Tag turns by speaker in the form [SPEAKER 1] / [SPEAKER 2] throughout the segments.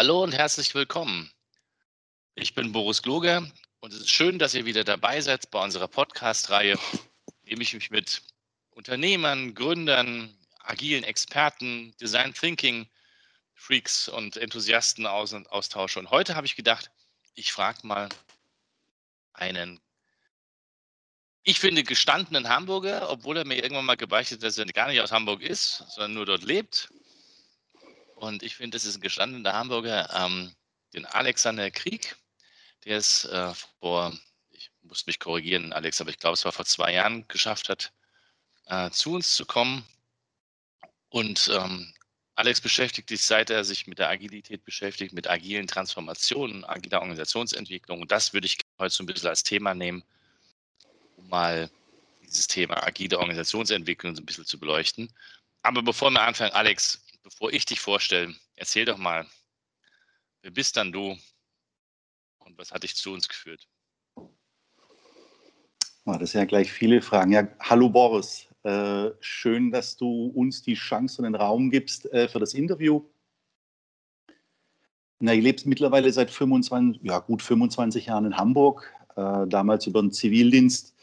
[SPEAKER 1] Hallo und herzlich willkommen. Ich bin Boris Gloger und es ist schön, dass ihr wieder dabei seid bei unserer Podcast-Reihe, in dem ich mich mit Unternehmern, Gründern, agilen Experten, Design Thinking Freaks und Enthusiasten aus und austausche. Und heute habe ich gedacht, ich frage mal einen, ich finde, gestandenen Hamburger, obwohl er mir irgendwann mal gebeichtet hat, dass er gar nicht aus Hamburg ist, sondern nur dort lebt. Und ich finde, das ist ein gestandener Hamburger, ähm, den Alexander Krieg. Der ist äh, vor, ich muss mich korrigieren, Alex, aber ich glaube, es war vor zwei Jahren geschafft hat, äh, zu uns zu kommen. Und ähm, Alex beschäftigt sich, seit er sich mit der Agilität beschäftigt, mit agilen Transformationen, agiler Organisationsentwicklung. Und das würde ich heute so ein bisschen als Thema nehmen, um mal dieses Thema agile Organisationsentwicklung so ein bisschen zu beleuchten. Aber bevor wir anfangen, Alex, bevor ich dich vorstelle, erzähl doch mal, wer bist dann du und was hat dich zu uns geführt?
[SPEAKER 2] Oh, das sind ja gleich viele Fragen. Ja, hallo Boris, äh, schön, dass du uns die Chance und den Raum gibst äh, für das Interview. Na, ich lebe mittlerweile seit 25, ja, gut 25 Jahren in Hamburg, äh, damals über den Zivildienst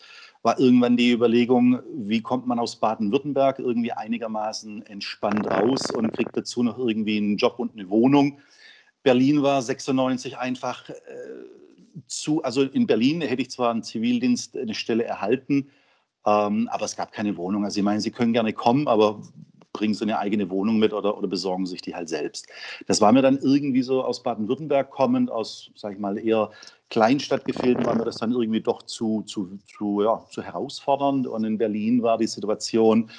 [SPEAKER 2] war irgendwann die Überlegung, wie kommt man aus Baden-Württemberg irgendwie einigermaßen entspannt raus und kriegt dazu noch irgendwie einen Job und eine Wohnung. Berlin war 96 einfach äh, zu, also in Berlin hätte ich zwar einen Zivildienst eine Stelle erhalten, ähm, aber es gab keine Wohnung. Also ich meine, Sie können gerne kommen, aber bringen Sie eine eigene Wohnung mit oder, oder besorgen sich die halt selbst. Das war mir dann irgendwie so aus Baden-Württemberg kommend, aus, sag ich mal, eher Kleinstadtgefilden, war mir das dann irgendwie doch zu, zu, zu, ja, zu herausfordernd. Und in Berlin war die Situation,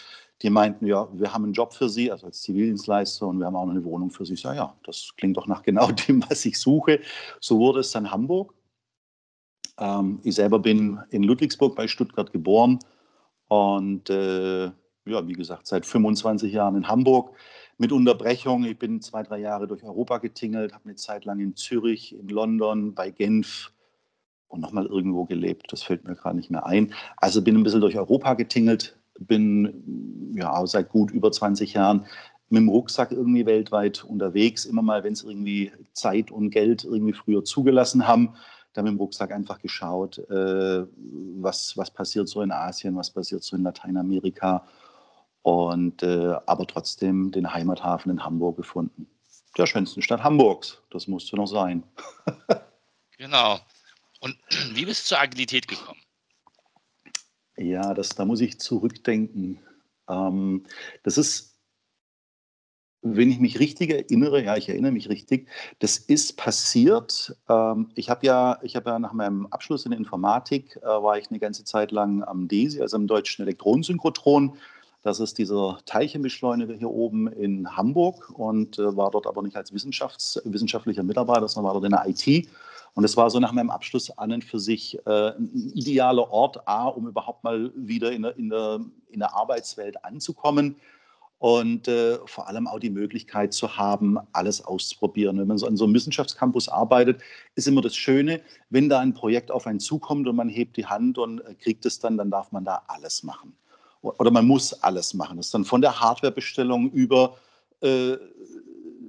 [SPEAKER 2] die meinten, ja, wir haben einen Job für Sie, also als Zivildienstleister, und wir haben auch noch eine Wohnung für Sie. Ich sage, ja, das klingt doch nach genau dem, was ich suche. So wurde es dann Hamburg. Ähm, ich selber bin in Ludwigsburg bei Stuttgart geboren und äh, ja, wie gesagt, seit 25 Jahren in Hamburg mit Unterbrechung. Ich bin zwei, drei Jahre durch Europa getingelt, habe eine Zeit lang in Zürich, in London, bei Genf und nochmal irgendwo gelebt. Das fällt mir gerade nicht mehr ein. Also bin ein bisschen durch Europa getingelt, bin ja seit gut über 20 Jahren mit dem Rucksack irgendwie weltweit unterwegs. Immer mal, wenn es irgendwie Zeit und Geld irgendwie früher zugelassen haben, dann mit dem Rucksack einfach geschaut, äh, was, was passiert so in Asien, was passiert so in Lateinamerika und äh, aber trotzdem den Heimathafen in Hamburg gefunden. Der schönsten Stadt Hamburgs, das musste noch sein.
[SPEAKER 1] genau. Und wie bist du zur Agilität gekommen?
[SPEAKER 2] Ja, das, da muss ich zurückdenken. Ähm, das ist wenn ich mich richtig erinnere, ja, ich erinnere mich richtig, das ist passiert. Ähm, ich habe ja, ich ja nach meinem Abschluss in der Informatik, äh, war ich eine ganze Zeit lang am DESI, also am Deutschen Elektronensynchrotron. Das ist dieser Teilchenbeschleuniger hier oben in Hamburg und äh, war dort aber nicht als Wissenschafts-, wissenschaftlicher Mitarbeiter, sondern war dort in der IT. Und es war so nach meinem Abschluss an und für sich äh, ein idealer Ort, A, um überhaupt mal wieder in der, in der, in der Arbeitswelt anzukommen und äh, vor allem auch die Möglichkeit zu haben, alles auszuprobieren. Wenn man so an so einem Wissenschaftscampus arbeitet, ist immer das Schöne, wenn da ein Projekt auf einen zukommt und man hebt die Hand und äh, kriegt es dann, dann darf man da alles machen. Oder man muss alles machen. Das ist dann von der Hardwarebestellung über äh,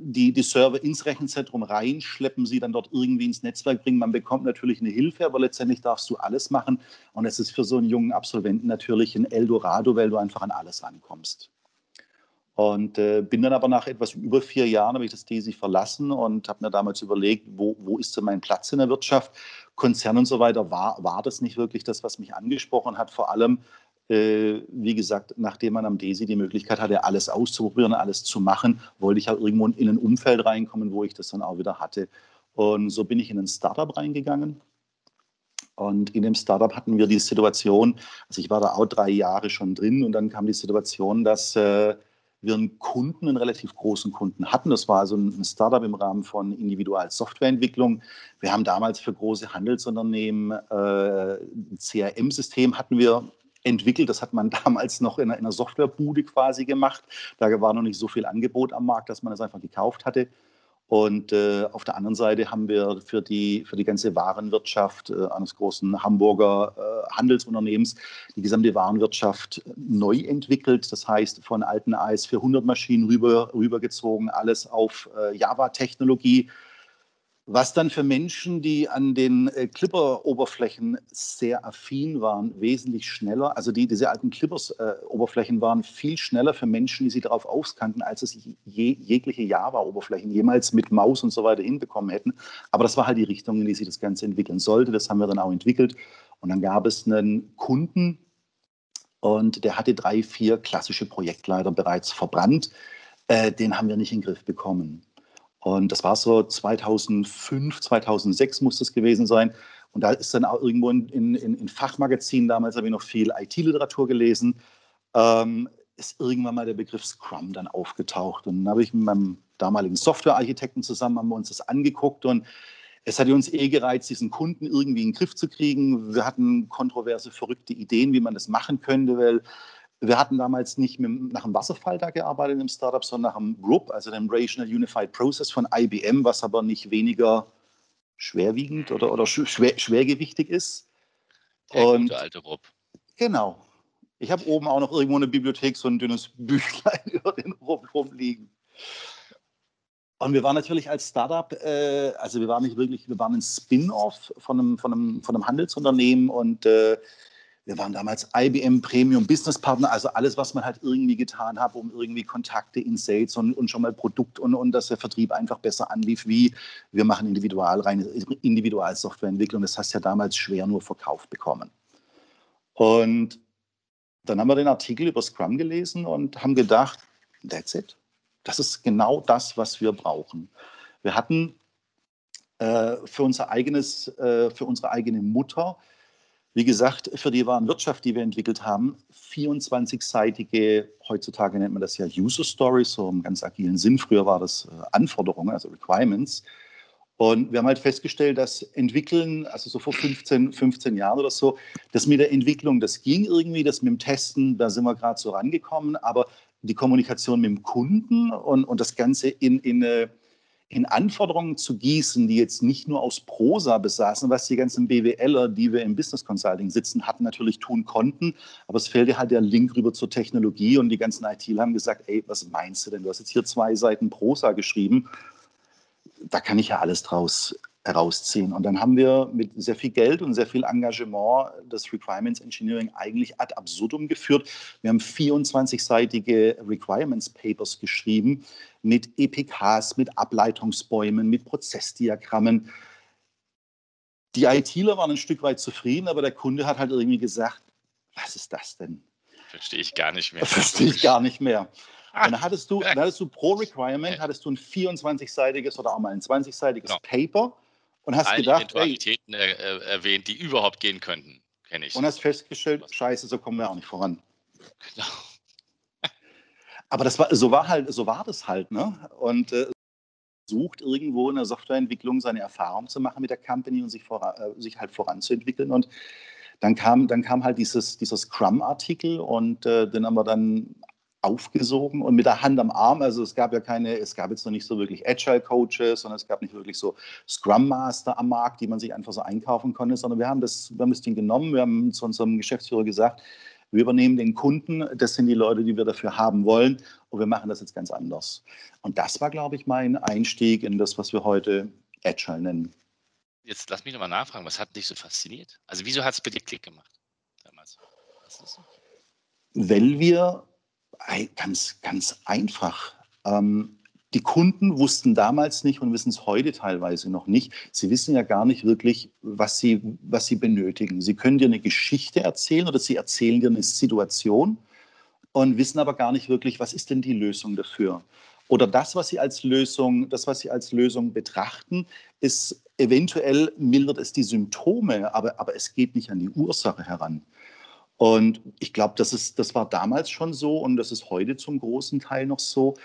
[SPEAKER 2] die, die Server ins Rechenzentrum reinschleppen, sie dann dort irgendwie ins Netzwerk bringen. Man bekommt natürlich eine Hilfe, aber letztendlich darfst du alles machen. Und es ist für so einen jungen Absolventen natürlich ein Eldorado, weil du einfach an alles rankommst. Und äh, bin dann aber nach etwas über vier Jahren, habe ich das DESI verlassen und habe mir damals überlegt, wo, wo ist denn mein Platz in der Wirtschaft? Konzern und so weiter war, war das nicht wirklich das, was mich angesprochen hat. Vor allem, wie gesagt, nachdem man am DESI die Möglichkeit hatte, alles auszuprobieren, alles zu machen, wollte ich halt irgendwo in ein Umfeld reinkommen, wo ich das dann auch wieder hatte. Und so bin ich in ein Startup reingegangen. Und in dem Startup hatten wir die Situation, also ich war da auch drei Jahre schon drin und dann kam die Situation, dass äh, wir einen Kunden, einen relativ großen Kunden hatten. Das war also ein Startup im Rahmen von Individualsoftwareentwicklung. Wir haben damals für große Handelsunternehmen äh, ein CRM-System hatten wir entwickelt. Das hat man damals noch in einer, in einer Softwarebude quasi gemacht. Da war noch nicht so viel Angebot am Markt, dass man es einfach gekauft hatte. Und äh, auf der anderen Seite haben wir für die, für die ganze Warenwirtschaft äh, eines großen Hamburger äh, Handelsunternehmens die gesamte Warenwirtschaft neu entwickelt. Das heißt, von alten AS400-Maschinen rüber, rübergezogen, alles auf äh, Java-Technologie was dann für Menschen, die an den äh, Clipper-Oberflächen sehr affin waren, wesentlich schneller, also die, diese alten Clippers-Oberflächen äh, waren viel schneller für Menschen, die sie darauf auskannten, als es je, jegliche Java-Oberflächen jemals mit Maus und so weiter hinbekommen hätten. Aber das war halt die Richtung, in die sich das Ganze entwickeln sollte. Das haben wir dann auch entwickelt. Und dann gab es einen Kunden und der hatte drei, vier klassische Projektleiter bereits verbrannt. Äh, den haben wir nicht in den Griff bekommen. Und das war so 2005, 2006 muss das gewesen sein. Und da ist dann auch irgendwo in, in, in Fachmagazinen, damals habe ich noch viel IT-Literatur gelesen, ähm, ist irgendwann mal der Begriff Scrum dann aufgetaucht. Und dann habe ich mit meinem damaligen Softwarearchitekten zusammen haben wir uns das angeguckt und es hat uns eh gereizt, diesen Kunden irgendwie in den Griff zu kriegen. Wir hatten kontroverse, verrückte Ideen, wie man das machen könnte, weil wir hatten damals nicht mit, nach einem Wasserfall da gearbeitet im Startup, sondern nach einem RUP, also dem Rational Unified Process von IBM, was aber nicht weniger schwerwiegend oder, oder schwer, schwergewichtig ist.
[SPEAKER 1] Der Und, gute alte RUP.
[SPEAKER 2] Genau. Ich habe oben auch noch irgendwo eine Bibliothek, so ein dünnes Büchlein über den RUP rumliegen. Und wir waren natürlich als Startup, äh, also wir waren nicht wirklich, wir waren ein Spin-off von einem, von, einem, von einem Handelsunternehmen und äh, wir waren damals IBM Premium Business Partner, also alles, was man halt irgendwie getan hat, um irgendwie Kontakte in Sales und, und schon mal Produkt und, und dass der Vertrieb einfach besser anlief, wie wir machen individual reine Individualsoftwareentwicklung. Das hast du ja damals schwer nur verkauft bekommen. Und dann haben wir den Artikel über Scrum gelesen und haben gedacht, that's it. Das ist genau das, was wir brauchen. Wir hatten äh, für unser eigenes, äh, für unsere eigene Mutter wie gesagt, für die Warenwirtschaft, die wir entwickelt haben, 24-seitige, heutzutage nennt man das ja User Stories, so im ganz agilen Sinn. Früher war das äh, Anforderungen, also Requirements. Und wir haben halt festgestellt, dass Entwickeln, also so vor 15, 15 Jahren oder so, das mit der Entwicklung, das ging irgendwie, das mit dem Testen, da sind wir gerade so rangekommen, aber die Kommunikation mit dem Kunden und, und das Ganze in, in eine in Anforderungen zu gießen, die jetzt nicht nur aus Prosa besaßen, was die ganzen BWLer, die wir im Business Consulting sitzen, hatten, natürlich tun konnten. Aber es fehlte halt der Link rüber zur Technologie und die ganzen ITler haben gesagt, ey, was meinst du denn? Du hast jetzt hier zwei Seiten Prosa geschrieben. Da kann ich ja alles draus herausziehen. Und dann haben wir mit sehr viel Geld und sehr viel Engagement das Requirements Engineering eigentlich ad absurdum geführt. Wir haben 24-seitige Requirements Papers geschrieben mit EPKs, mit Ableitungsbäumen, mit Prozessdiagrammen. Die ITler waren ein Stück weit zufrieden, aber der Kunde hat halt irgendwie gesagt, was ist das denn?
[SPEAKER 1] Verstehe ich gar nicht mehr.
[SPEAKER 2] Verstehe ich gar nicht mehr. Und dann hattest du, dann hattest du pro Requirement hattest du ein 24-seitiges oder auch mal ein 20-seitiges genau. Paper und hast gedacht,
[SPEAKER 1] Eventualitäten ey, äh, erwähnt, die überhaupt gehen könnten, kenne ich.
[SPEAKER 2] Und hast festgestellt, scheiße, so kommen wir auch nicht voran. Genau. Aber das war, so war halt, so war das halt, ne? Und äh, sucht irgendwo in der Softwareentwicklung seine Erfahrung zu machen mit der Company und sich, vor, äh, sich halt voranzuentwickeln. Und dann kam, dann kam halt dieses, dieser Scrum-Artikel und äh, den haben wir dann aufgesogen und mit der Hand am Arm. Also es gab ja keine, es gab jetzt noch nicht so wirklich Agile Coaches, sondern es gab nicht wirklich so Scrum Master am Markt, die man sich einfach so einkaufen konnte, sondern wir haben das, wir haben das Ding genommen, wir haben zu unserem Geschäftsführer gesagt, wir übernehmen den Kunden, das sind die Leute, die wir dafür haben wollen und wir machen das jetzt ganz anders. Und das war, glaube ich, mein Einstieg in das, was wir heute Agile nennen.
[SPEAKER 1] Jetzt lass mich nochmal nachfragen, was hat dich so fasziniert? Also wieso hat es bei dir Klick gemacht damals?
[SPEAKER 2] Weil wir Ganz, ganz einfach. Ähm, die Kunden wussten damals nicht und wissen es heute teilweise noch nicht. Sie wissen ja gar nicht wirklich, was sie, was sie benötigen. Sie können dir eine Geschichte erzählen oder sie erzählen dir eine Situation und wissen aber gar nicht wirklich, was ist denn die Lösung dafür. Oder das, was sie als Lösung, das, was sie als Lösung betrachten, ist eventuell mildert es die Symptome, aber, aber es geht nicht an die Ursache heran. Und ich glaube, das, das war damals schon so und das ist heute zum großen Teil noch so.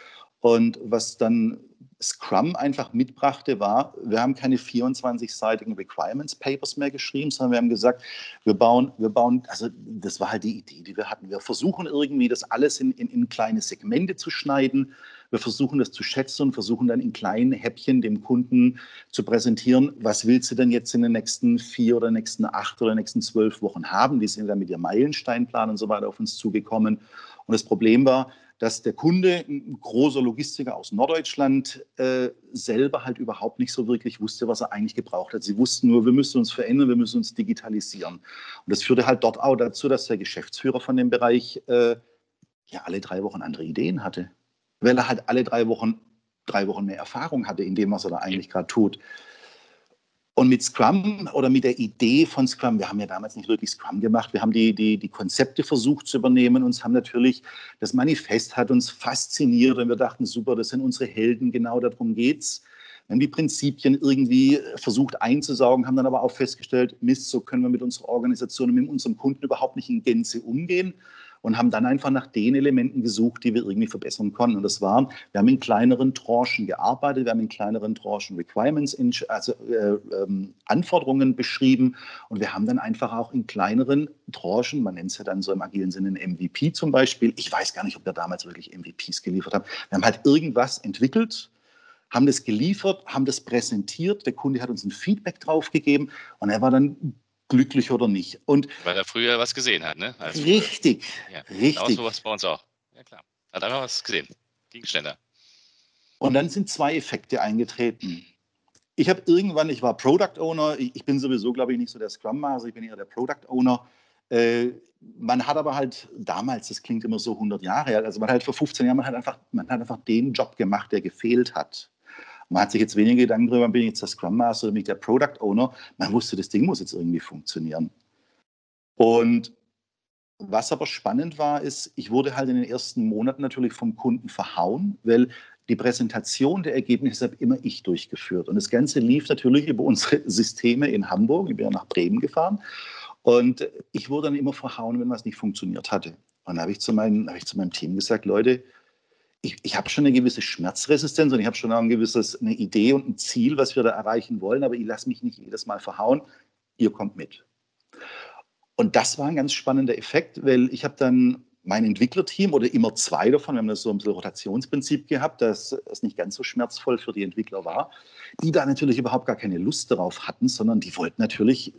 [SPEAKER 2] Und was dann Scrum einfach mitbrachte, war, wir haben keine 24-seitigen Requirements Papers mehr geschrieben, sondern wir haben gesagt, wir bauen, wir bauen, also das war halt die Idee, die wir hatten. Wir versuchen irgendwie das alles in, in, in kleine Segmente zu schneiden. Wir versuchen das zu schätzen und versuchen dann in kleinen Häppchen dem Kunden zu präsentieren, was willst du denn jetzt in den nächsten vier oder nächsten acht oder nächsten zwölf Wochen haben. Die sind dann mit ihrem Meilensteinplan und so weiter auf uns zugekommen. Und das Problem war, dass der Kunde, ein großer Logistiker aus Norddeutschland, äh, selber halt überhaupt nicht so wirklich wusste, was er eigentlich gebraucht hat. Sie wussten nur, wir müssen uns verändern, wir müssen uns digitalisieren. Und das führte halt dort auch dazu, dass der Geschäftsführer von dem Bereich äh, ja alle drei Wochen andere Ideen hatte, weil er halt alle drei Wochen drei Wochen mehr Erfahrung hatte in dem, was er da eigentlich gerade tut. Und mit Scrum oder mit der Idee von Scrum, wir haben ja damals nicht wirklich Scrum gemacht, wir haben die, die, die Konzepte versucht zu übernehmen und haben natürlich, das Manifest hat uns fasziniert und wir dachten, super, das sind unsere Helden, genau darum geht's. Wir haben die Prinzipien irgendwie versucht einzusaugen, haben dann aber auch festgestellt, Mist, so können wir mit unserer Organisation und mit unserem Kunden überhaupt nicht in Gänze umgehen und haben dann einfach nach den Elementen gesucht, die wir irgendwie verbessern konnten. Und das waren, wir haben in kleineren Tranchen gearbeitet, wir haben in kleineren Tranchen Requirements, also äh, ähm, Anforderungen beschrieben und wir haben dann einfach auch in kleineren Tranchen, man nennt es ja dann so im agilen Sinne MVP zum Beispiel, ich weiß gar nicht, ob wir damals wirklich MVPs geliefert haben, wir haben halt irgendwas entwickelt, haben das geliefert, haben das präsentiert, der Kunde hat uns ein Feedback drauf gegeben und er war dann glücklich oder nicht. Und
[SPEAKER 1] Weil er früher was gesehen hat, ne?
[SPEAKER 2] Als richtig,
[SPEAKER 1] ja,
[SPEAKER 2] richtig.
[SPEAKER 1] Genau sowas bei uns auch. Ja klar. Hat einfach was gesehen. Ging schneller.
[SPEAKER 2] Und dann sind zwei Effekte eingetreten. Ich habe irgendwann, ich war Product Owner, ich bin sowieso, glaube ich, nicht so der Scrum Master, ich bin eher der Product Owner. Äh, man hat aber halt damals, das klingt immer so 100 Jahre alt, also man hat halt vor 15 Jahren, man hat einfach, man hat einfach den Job gemacht, der gefehlt hat. Man hat sich jetzt weniger Gedanken darüber, bin ich jetzt der Scrum Master oder bin ich der Product Owner. Man wusste, das Ding muss jetzt irgendwie funktionieren. Und was aber spannend war, ist, ich wurde halt in den ersten Monaten natürlich vom Kunden verhauen, weil die Präsentation der Ergebnisse habe immer ich durchgeführt. Und das Ganze lief natürlich über unsere Systeme in Hamburg. Ich bin ja nach Bremen gefahren. Und ich wurde dann immer verhauen, wenn was nicht funktioniert hatte. Und dann habe ich, zu habe ich zu meinem Team gesagt, Leute, ich, ich habe schon eine gewisse Schmerzresistenz und ich habe schon ein gewisses, eine Idee und ein Ziel, was wir da erreichen wollen, aber ich lasse mich nicht jedes Mal verhauen. Ihr kommt mit. Und das war ein ganz spannender Effekt, weil ich habe dann mein Entwicklerteam oder immer zwei davon, wir haben das so ein bisschen Rotationsprinzip gehabt, dass es nicht ganz so schmerzvoll für die Entwickler war, die da natürlich überhaupt gar keine Lust darauf hatten, sondern die wollten natürlich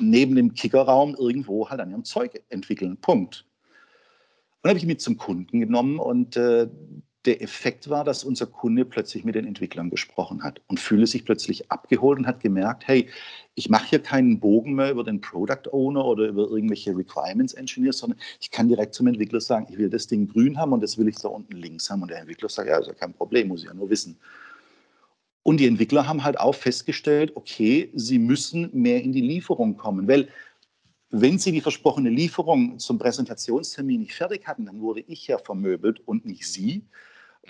[SPEAKER 2] neben dem Kickerraum irgendwo halt an ihrem Zeug entwickeln. Punkt. Und habe ich mit zum Kunden genommen und äh, der Effekt war, dass unser Kunde plötzlich mit den Entwicklern gesprochen hat und fühle sich plötzlich abgeholt und hat gemerkt, hey, ich mache hier keinen Bogen mehr über den Product Owner oder über irgendwelche Requirements Engineers, sondern ich kann direkt zum Entwickler sagen, ich will das Ding grün haben und das will ich da unten links haben. Und der Entwickler sagt, ja, ist ja kein Problem, muss ich ja nur wissen. Und die Entwickler haben halt auch festgestellt, okay, sie müssen mehr in die Lieferung kommen, weil wenn Sie die versprochene Lieferung zum Präsentationstermin nicht fertig hatten, dann wurde ich ja vermöbelt und nicht Sie.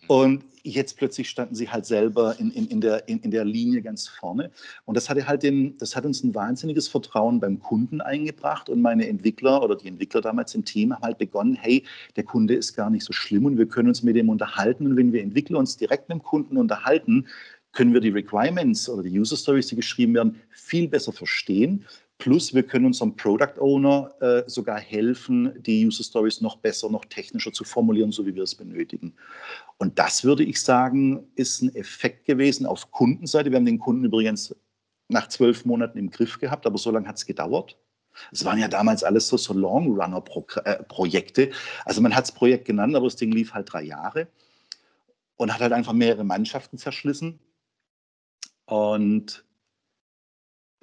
[SPEAKER 2] Und jetzt plötzlich standen sie halt selber in, in, in, der, in, der Linie ganz vorne. Und das, hatte halt den, das hat uns ein wahnsinniges Vertrauen beim Kunden eingebracht. Und meine Entwickler oder die Entwickler damals im Team haben halt begonnen, hey, der Kunde ist gar nicht so schlimm und wir können uns mit dem unterhalten. Und wenn wir Entwickler uns direkt mit dem Kunden unterhalten, können wir die Requirements oder die User Stories, die geschrieben werden, viel besser verstehen Plus, wir können unserem Product Owner äh, sogar helfen, die User Stories noch besser, noch technischer zu formulieren, so wie wir es benötigen. Und das würde ich sagen, ist ein Effekt gewesen auf Kundenseite. Wir haben den Kunden übrigens nach zwölf Monaten im Griff gehabt, aber so lange hat es gedauert. Es waren ja damals alles so, so Long-Runner-Projekte. Äh, also man hat das Projekt genannt, aber das Ding lief halt drei Jahre und hat halt einfach mehrere Mannschaften zerschlissen. Und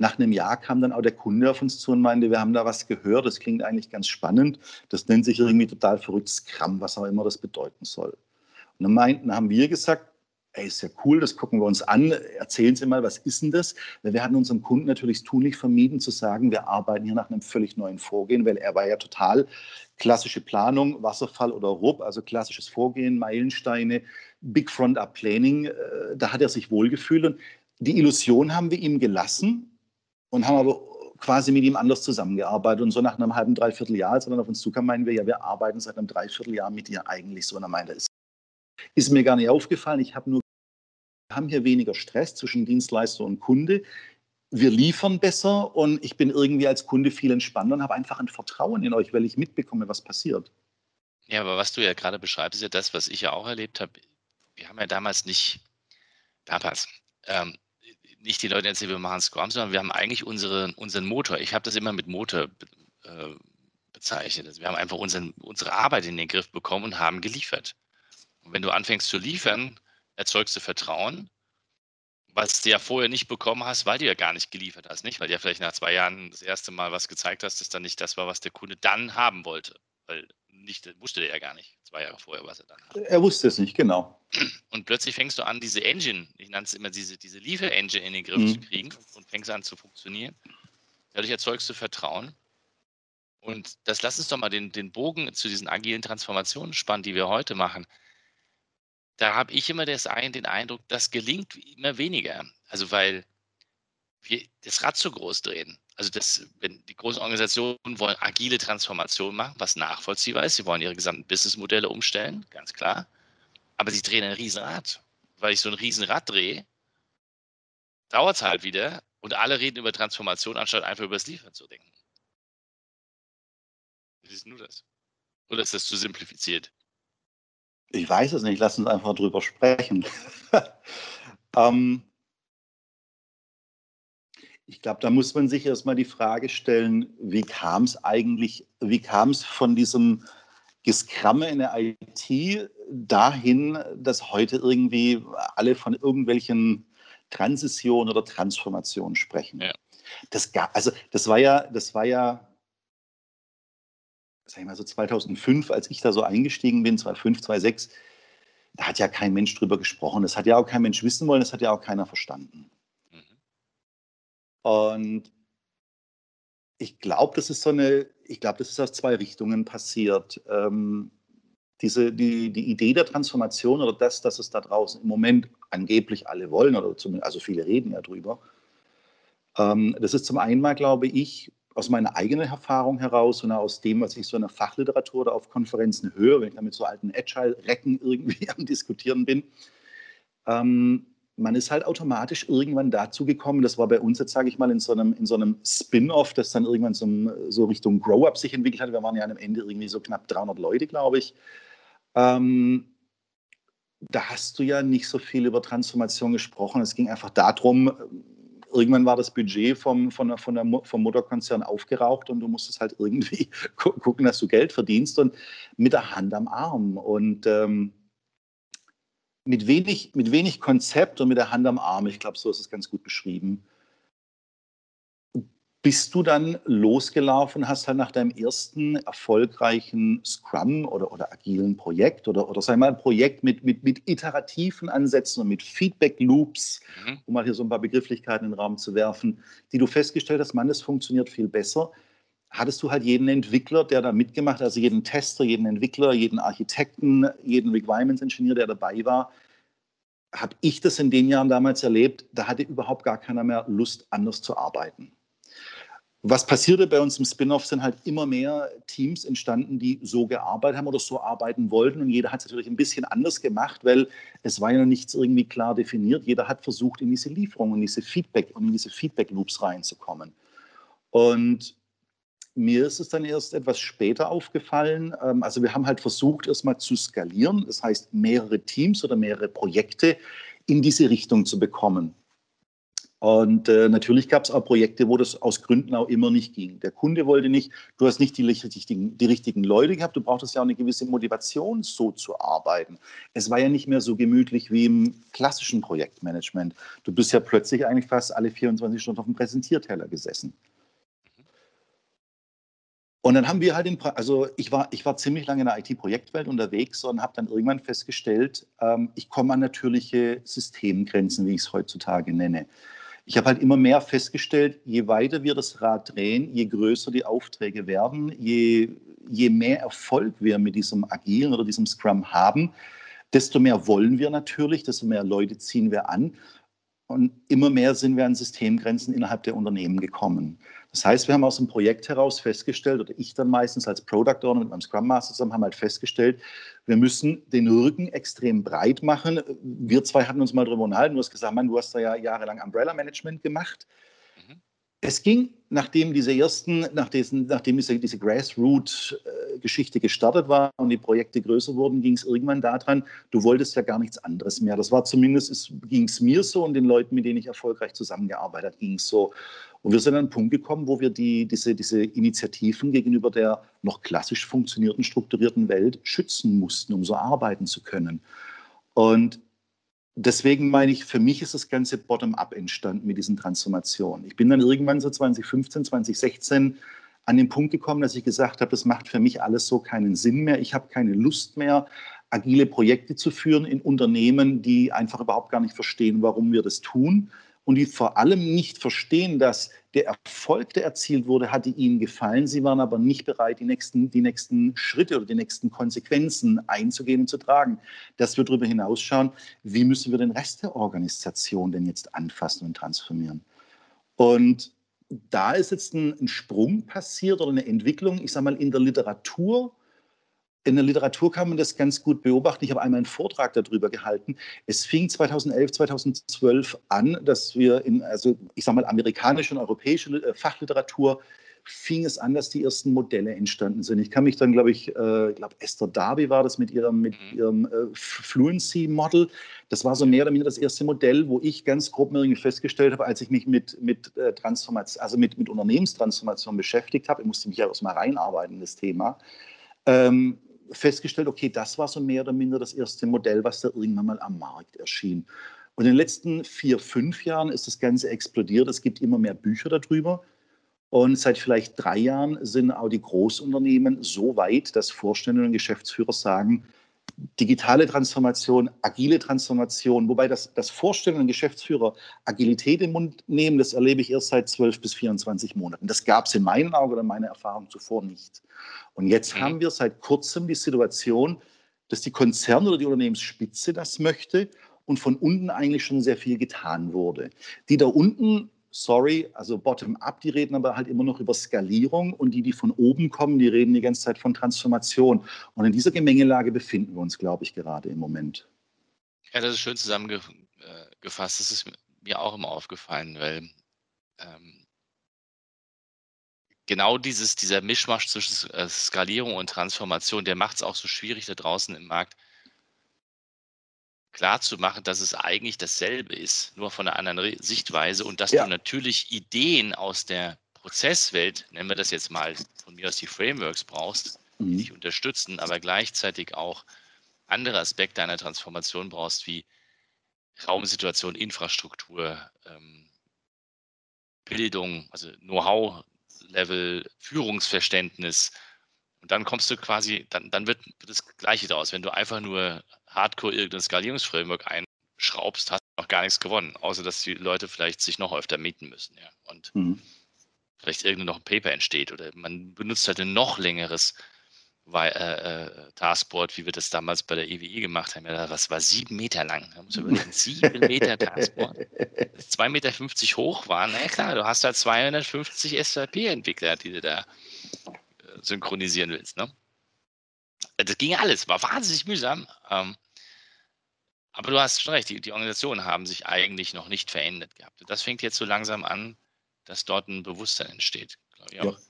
[SPEAKER 2] nach einem Jahr kam dann auch der Kunde auf uns zu und meinte, wir haben da was gehört, das klingt eigentlich ganz spannend. Das nennt sich irgendwie total verrückt Scrum, was auch immer das bedeuten soll. Und dann meinten, haben wir gesagt, ey, ist ja cool, das gucken wir uns an. Erzählen Sie mal, was ist denn das? Weil wir hatten unserem Kunden natürlich tunlich vermieden zu sagen, wir arbeiten hier nach einem völlig neuen Vorgehen, weil er war ja total klassische Planung, Wasserfall oder RUB, also klassisches Vorgehen, Meilensteine, Big Front-Up Planning. Äh, da hat er sich wohlgefühlt und die Illusion haben wir ihm gelassen, und haben aber quasi mit ihm anders zusammengearbeitet. Und so nach einem halben, dreiviertel Jahr, als er dann auf uns zukam, meinen wir, ja, wir arbeiten seit einem Dreivierteljahr mit dir eigentlich so. Und er meinte, es ist mir gar nicht aufgefallen. Ich habe nur haben hier weniger Stress zwischen Dienstleister und Kunde. Wir liefern besser und ich bin irgendwie als Kunde viel entspannter und habe einfach ein Vertrauen in euch, weil ich mitbekomme, was passiert.
[SPEAKER 1] Ja, aber was du ja gerade beschreibst, ist ja das, was ich ja auch erlebt habe. Wir haben ja damals nicht, damals, ähm, nicht die Leute erzählt, wir machen Scrum, sondern wir haben eigentlich unsere, unseren Motor. Ich habe das immer mit Motor äh, bezeichnet. Also wir haben einfach unseren, unsere Arbeit in den Griff bekommen und haben geliefert. Und wenn du anfängst zu liefern, erzeugst du Vertrauen, was du ja vorher nicht bekommen hast, weil du ja gar nicht geliefert hast, nicht? Weil du ja vielleicht nach zwei Jahren das erste Mal was gezeigt hast, das dann nicht das war, was der Kunde dann haben wollte. Weil nicht, wusste der ja gar nicht, zwei Jahre vorher, was er dann hat.
[SPEAKER 2] Er wusste es nicht, genau.
[SPEAKER 1] Und plötzlich fängst du an, diese Engine, ich nenne es immer diese, diese Liefer-Engine in den Griff mhm. zu kriegen und fängst an zu funktionieren. Dadurch erzeugst du Vertrauen. Und das lass uns doch mal den, den Bogen zu diesen agilen Transformationen spannen, die wir heute machen. Da habe ich immer das, den Eindruck, das gelingt immer weniger. Also weil wir das Rad zu groß drehen. Also das, wenn die großen Organisationen wollen agile Transformation machen, was nachvollziehbar ist, sie wollen ihre gesamten Businessmodelle umstellen, ganz klar. Aber sie drehen ein Riesenrad. Weil ich so ein Riesenrad drehe, dauert es halt wieder und alle reden über Transformation, anstatt einfach über das Liefern zu denken. Wie ist nur das? Oder ist das zu simplifiziert?
[SPEAKER 2] Ich weiß es nicht, lass uns einfach drüber sprechen. ähm, ich glaube, da muss man sich erstmal die Frage stellen, wie kam es eigentlich, wie kam es von diesem Geskramme in der IT dahin, dass heute irgendwie alle von irgendwelchen Transitionen oder Transformationen sprechen. Ja. Das, also das war ja, das war ja, sag ich mal so 2005, als ich da so eingestiegen bin, 2005, 2006, da hat ja kein Mensch drüber gesprochen. Das hat ja auch kein Mensch wissen wollen, das hat ja auch keiner verstanden. Und ich glaube, das ist so eine, ich glaube, das ist aus zwei Richtungen passiert. Ähm, diese, die, die Idee der Transformation oder das, dass es da draußen im Moment angeblich alle wollen, oder zumindest, also viele reden ja drüber. Ähm, das ist zum einen mal, glaube ich, aus meiner eigenen Erfahrung heraus und aus dem, was ich so in der Fachliteratur oder auf Konferenzen höre, wenn ich da mit so alten Agile-Recken irgendwie am Diskutieren bin. Ähm, man ist halt automatisch irgendwann dazu gekommen, das war bei uns jetzt, sage ich mal, in so einem, in so einem Spin-off, das dann irgendwann so, so Richtung Grow-Up sich entwickelt hat. Wir waren ja am Ende irgendwie so knapp 300 Leute, glaube ich. Ähm, da hast du ja nicht so viel über Transformation gesprochen. Es ging einfach darum, irgendwann war das Budget vom, von der, von der, vom Mutterkonzern aufgeraucht und du musstest halt irgendwie gucken, dass du Geld verdienst und mit der Hand am Arm. Und ähm, mit wenig, mit wenig Konzept und mit der Hand am Arm, ich glaube, so ist es ganz gut beschrieben, bist du dann losgelaufen, hast halt nach deinem ersten erfolgreichen Scrum oder, oder agilen Projekt oder, oder sag mal ein Projekt mit, mit, mit iterativen Ansätzen und mit Feedback-Loops, mhm. um mal hier so ein paar Begrifflichkeiten in den Raum zu werfen, die du festgestellt hast, Mann, das funktioniert viel besser. Hattest du halt jeden Entwickler, der da mitgemacht hat, also jeden Tester, jeden Entwickler, jeden Architekten, jeden Requirements-Engineer, der dabei war, habe ich das in den Jahren damals erlebt, da hatte überhaupt gar keiner mehr Lust, anders zu arbeiten. Was passierte bei uns im Spin-off, sind halt immer mehr Teams entstanden, die so gearbeitet haben oder so arbeiten wollten. Und jeder hat es natürlich ein bisschen anders gemacht, weil es war ja noch nichts irgendwie klar definiert. Jeder hat versucht, in diese Lieferung, in diese Feedback und in diese Feedback-Loops reinzukommen. Und mir ist es dann erst etwas später aufgefallen. Ähm, also wir haben halt versucht, erstmal zu skalieren. Das heißt, mehrere Teams oder mehrere Projekte in diese Richtung zu bekommen. Und äh, natürlich gab es auch Projekte, wo das aus Gründen auch immer nicht ging. Der Kunde wollte nicht, du hast nicht die richtigen, die richtigen Leute gehabt, du brauchtest ja auch eine gewisse Motivation, so zu arbeiten. Es war ja nicht mehr so gemütlich wie im klassischen Projektmanagement. Du bist ja plötzlich eigentlich fast alle 24 Stunden auf dem Präsentierteller gesessen. Und dann haben wir halt, den, also ich war, ich war ziemlich lange in der IT-Projektwelt unterwegs und habe dann irgendwann festgestellt, ähm, ich komme an natürliche Systemgrenzen, wie ich es heutzutage nenne. Ich habe halt immer mehr festgestellt, je weiter wir das Rad drehen, je größer die Aufträge werden, je, je mehr Erfolg wir mit diesem Agilen oder diesem Scrum haben, desto mehr wollen wir natürlich, desto mehr Leute ziehen wir an. und immer mehr sind wir an Systemgrenzen innerhalb der Unternehmen gekommen. Das heißt, wir haben aus dem Projekt heraus festgestellt, oder ich dann meistens als Product Owner mit meinem Scrum Master zusammen, haben halt festgestellt, wir müssen den Rücken extrem breit machen. Wir zwei hatten uns mal darüber unterhalten, du hast gesagt, Mann, du hast da ja jahrelang Umbrella Management gemacht es ging, nachdem diese ersten, nach diesen, nachdem diese, diese Grassroot-Geschichte gestartet war und die Projekte größer wurden, ging es irgendwann daran, du wolltest ja gar nichts anderes mehr. Das war zumindest, ging es mir so und den Leuten, mit denen ich erfolgreich zusammengearbeitet habe, ging es so. Und wir sind an einen Punkt gekommen, wo wir die, diese, diese Initiativen gegenüber der noch klassisch funktionierten, strukturierten Welt schützen mussten, um so arbeiten zu können. Und deswegen meine ich, für mich ist das Ganze bottom-up entstanden mit diesen Transformationen. Ich bin dann irgendwann so 2015, 2016 an den Punkt gekommen, dass ich gesagt habe, das macht für mich alles so keinen Sinn mehr. Ich habe keine Lust mehr, agile Projekte zu führen in Unternehmen, die einfach überhaupt gar nicht verstehen, warum wir das tun und die vor allem nicht verstehen, dass der Erfolg, der erzielt wurde, hatte ihnen gefallen. Sie waren aber nicht bereit, die nächsten, die nächsten Schritte oder die nächsten Konsequenzen einzugehen und zu tragen. Dass wir darüber hinausschauen, wie müssen wir den Rest der Organisation denn jetzt anfassen und transformieren. Und da ist jetzt ein, ein Sprung passiert oder eine Entwicklung, ich sage mal, in der Literatur in der Literatur kann man das ganz gut beobachten. Ich habe einmal einen Vortrag darüber gehalten. Es fing 2011, 2012 an, dass wir in, also ich sage mal, amerikanische und europäische äh, Fachliteratur fing es an, dass die ersten Modelle entstanden sind. Ich kann mich dann, glaube ich, äh, glaube Esther Darby war das mit ihrem, mit mhm. ihrem äh, Fluency Model. Das war so mehr oder weniger das erste Modell, wo ich ganz grob mir irgendwie festgestellt habe, als ich mich mit, mit äh, Transformation, also mit, mit Unternehmenstransformation beschäftigt habe. Ich musste mich ja erstmal reinarbeiten in das Thema. Ähm, festgestellt, okay, das war so mehr oder minder das erste Modell, was da irgendwann mal am Markt erschien. Und in den letzten vier, fünf Jahren ist das Ganze explodiert. Es gibt immer mehr Bücher darüber. Und seit vielleicht drei Jahren sind auch die Großunternehmen so weit, dass Vorstände und Geschäftsführer sagen, digitale Transformation, agile Transformation, wobei das, das Vorstellen und Geschäftsführer Agilität im Mund nehmen, das erlebe ich erst seit 12 bis 24 Monaten. Das gab es in meinen Augen oder meiner Erfahrung zuvor nicht. Und jetzt mhm. haben wir seit kurzem die Situation, dass die Konzerne oder die Unternehmensspitze das möchte und von unten eigentlich schon sehr viel getan wurde. Die da unten sorry, also bottom-up, die reden aber halt immer noch über Skalierung und die, die von oben kommen, die reden die ganze Zeit von Transformation. Und in dieser Gemengelage befinden wir uns, glaube ich, gerade im Moment.
[SPEAKER 1] Ja, das ist schön zusammengefasst. Das ist mir auch immer aufgefallen, weil ähm, genau dieses, dieser Mischmasch zwischen äh, Skalierung und Transformation, der macht es auch so schwierig da draußen im Markt, klar zu machen, dass es eigentlich dasselbe ist, nur von einer anderen Sichtweise und dass ja. du natürlich Ideen aus der Prozesswelt, nennen wir das jetzt mal von mir aus die Frameworks brauchst, die mhm. dich unterstützen, aber gleichzeitig auch andere Aspekte einer Transformation brauchst, wie Raumsituation, Infrastruktur, ähm, Bildung, also Know-how-Level, Führungsverständnis. Und dann kommst du quasi, dann, dann wird das Gleiche daraus. Wenn du einfach nur hardcore irgendein Skalierungsframework einschraubst, hast du noch gar nichts gewonnen, außer dass die Leute vielleicht sich noch öfter mieten müssen. Ja. Und mhm. vielleicht irgendein noch ein Paper entsteht oder man benutzt halt ein noch längeres äh, äh, Taskboard, wie wir das damals bei der EWE e gemacht haben. Ja, was war sieben Meter lang? Da muss überlegen, sieben Meter Taskboard. Das 2,50 Meter hoch war. Na klar, du hast halt 250 SAP-Entwickler, die du da äh, synchronisieren willst. Ne? Das ging alles, war wahnsinnig mühsam. Ähm, aber du hast schon recht, die, die, Organisationen haben sich eigentlich noch nicht verändert gehabt. Das fängt jetzt so langsam an, dass dort ein Bewusstsein entsteht, glaube ich auch. Ja.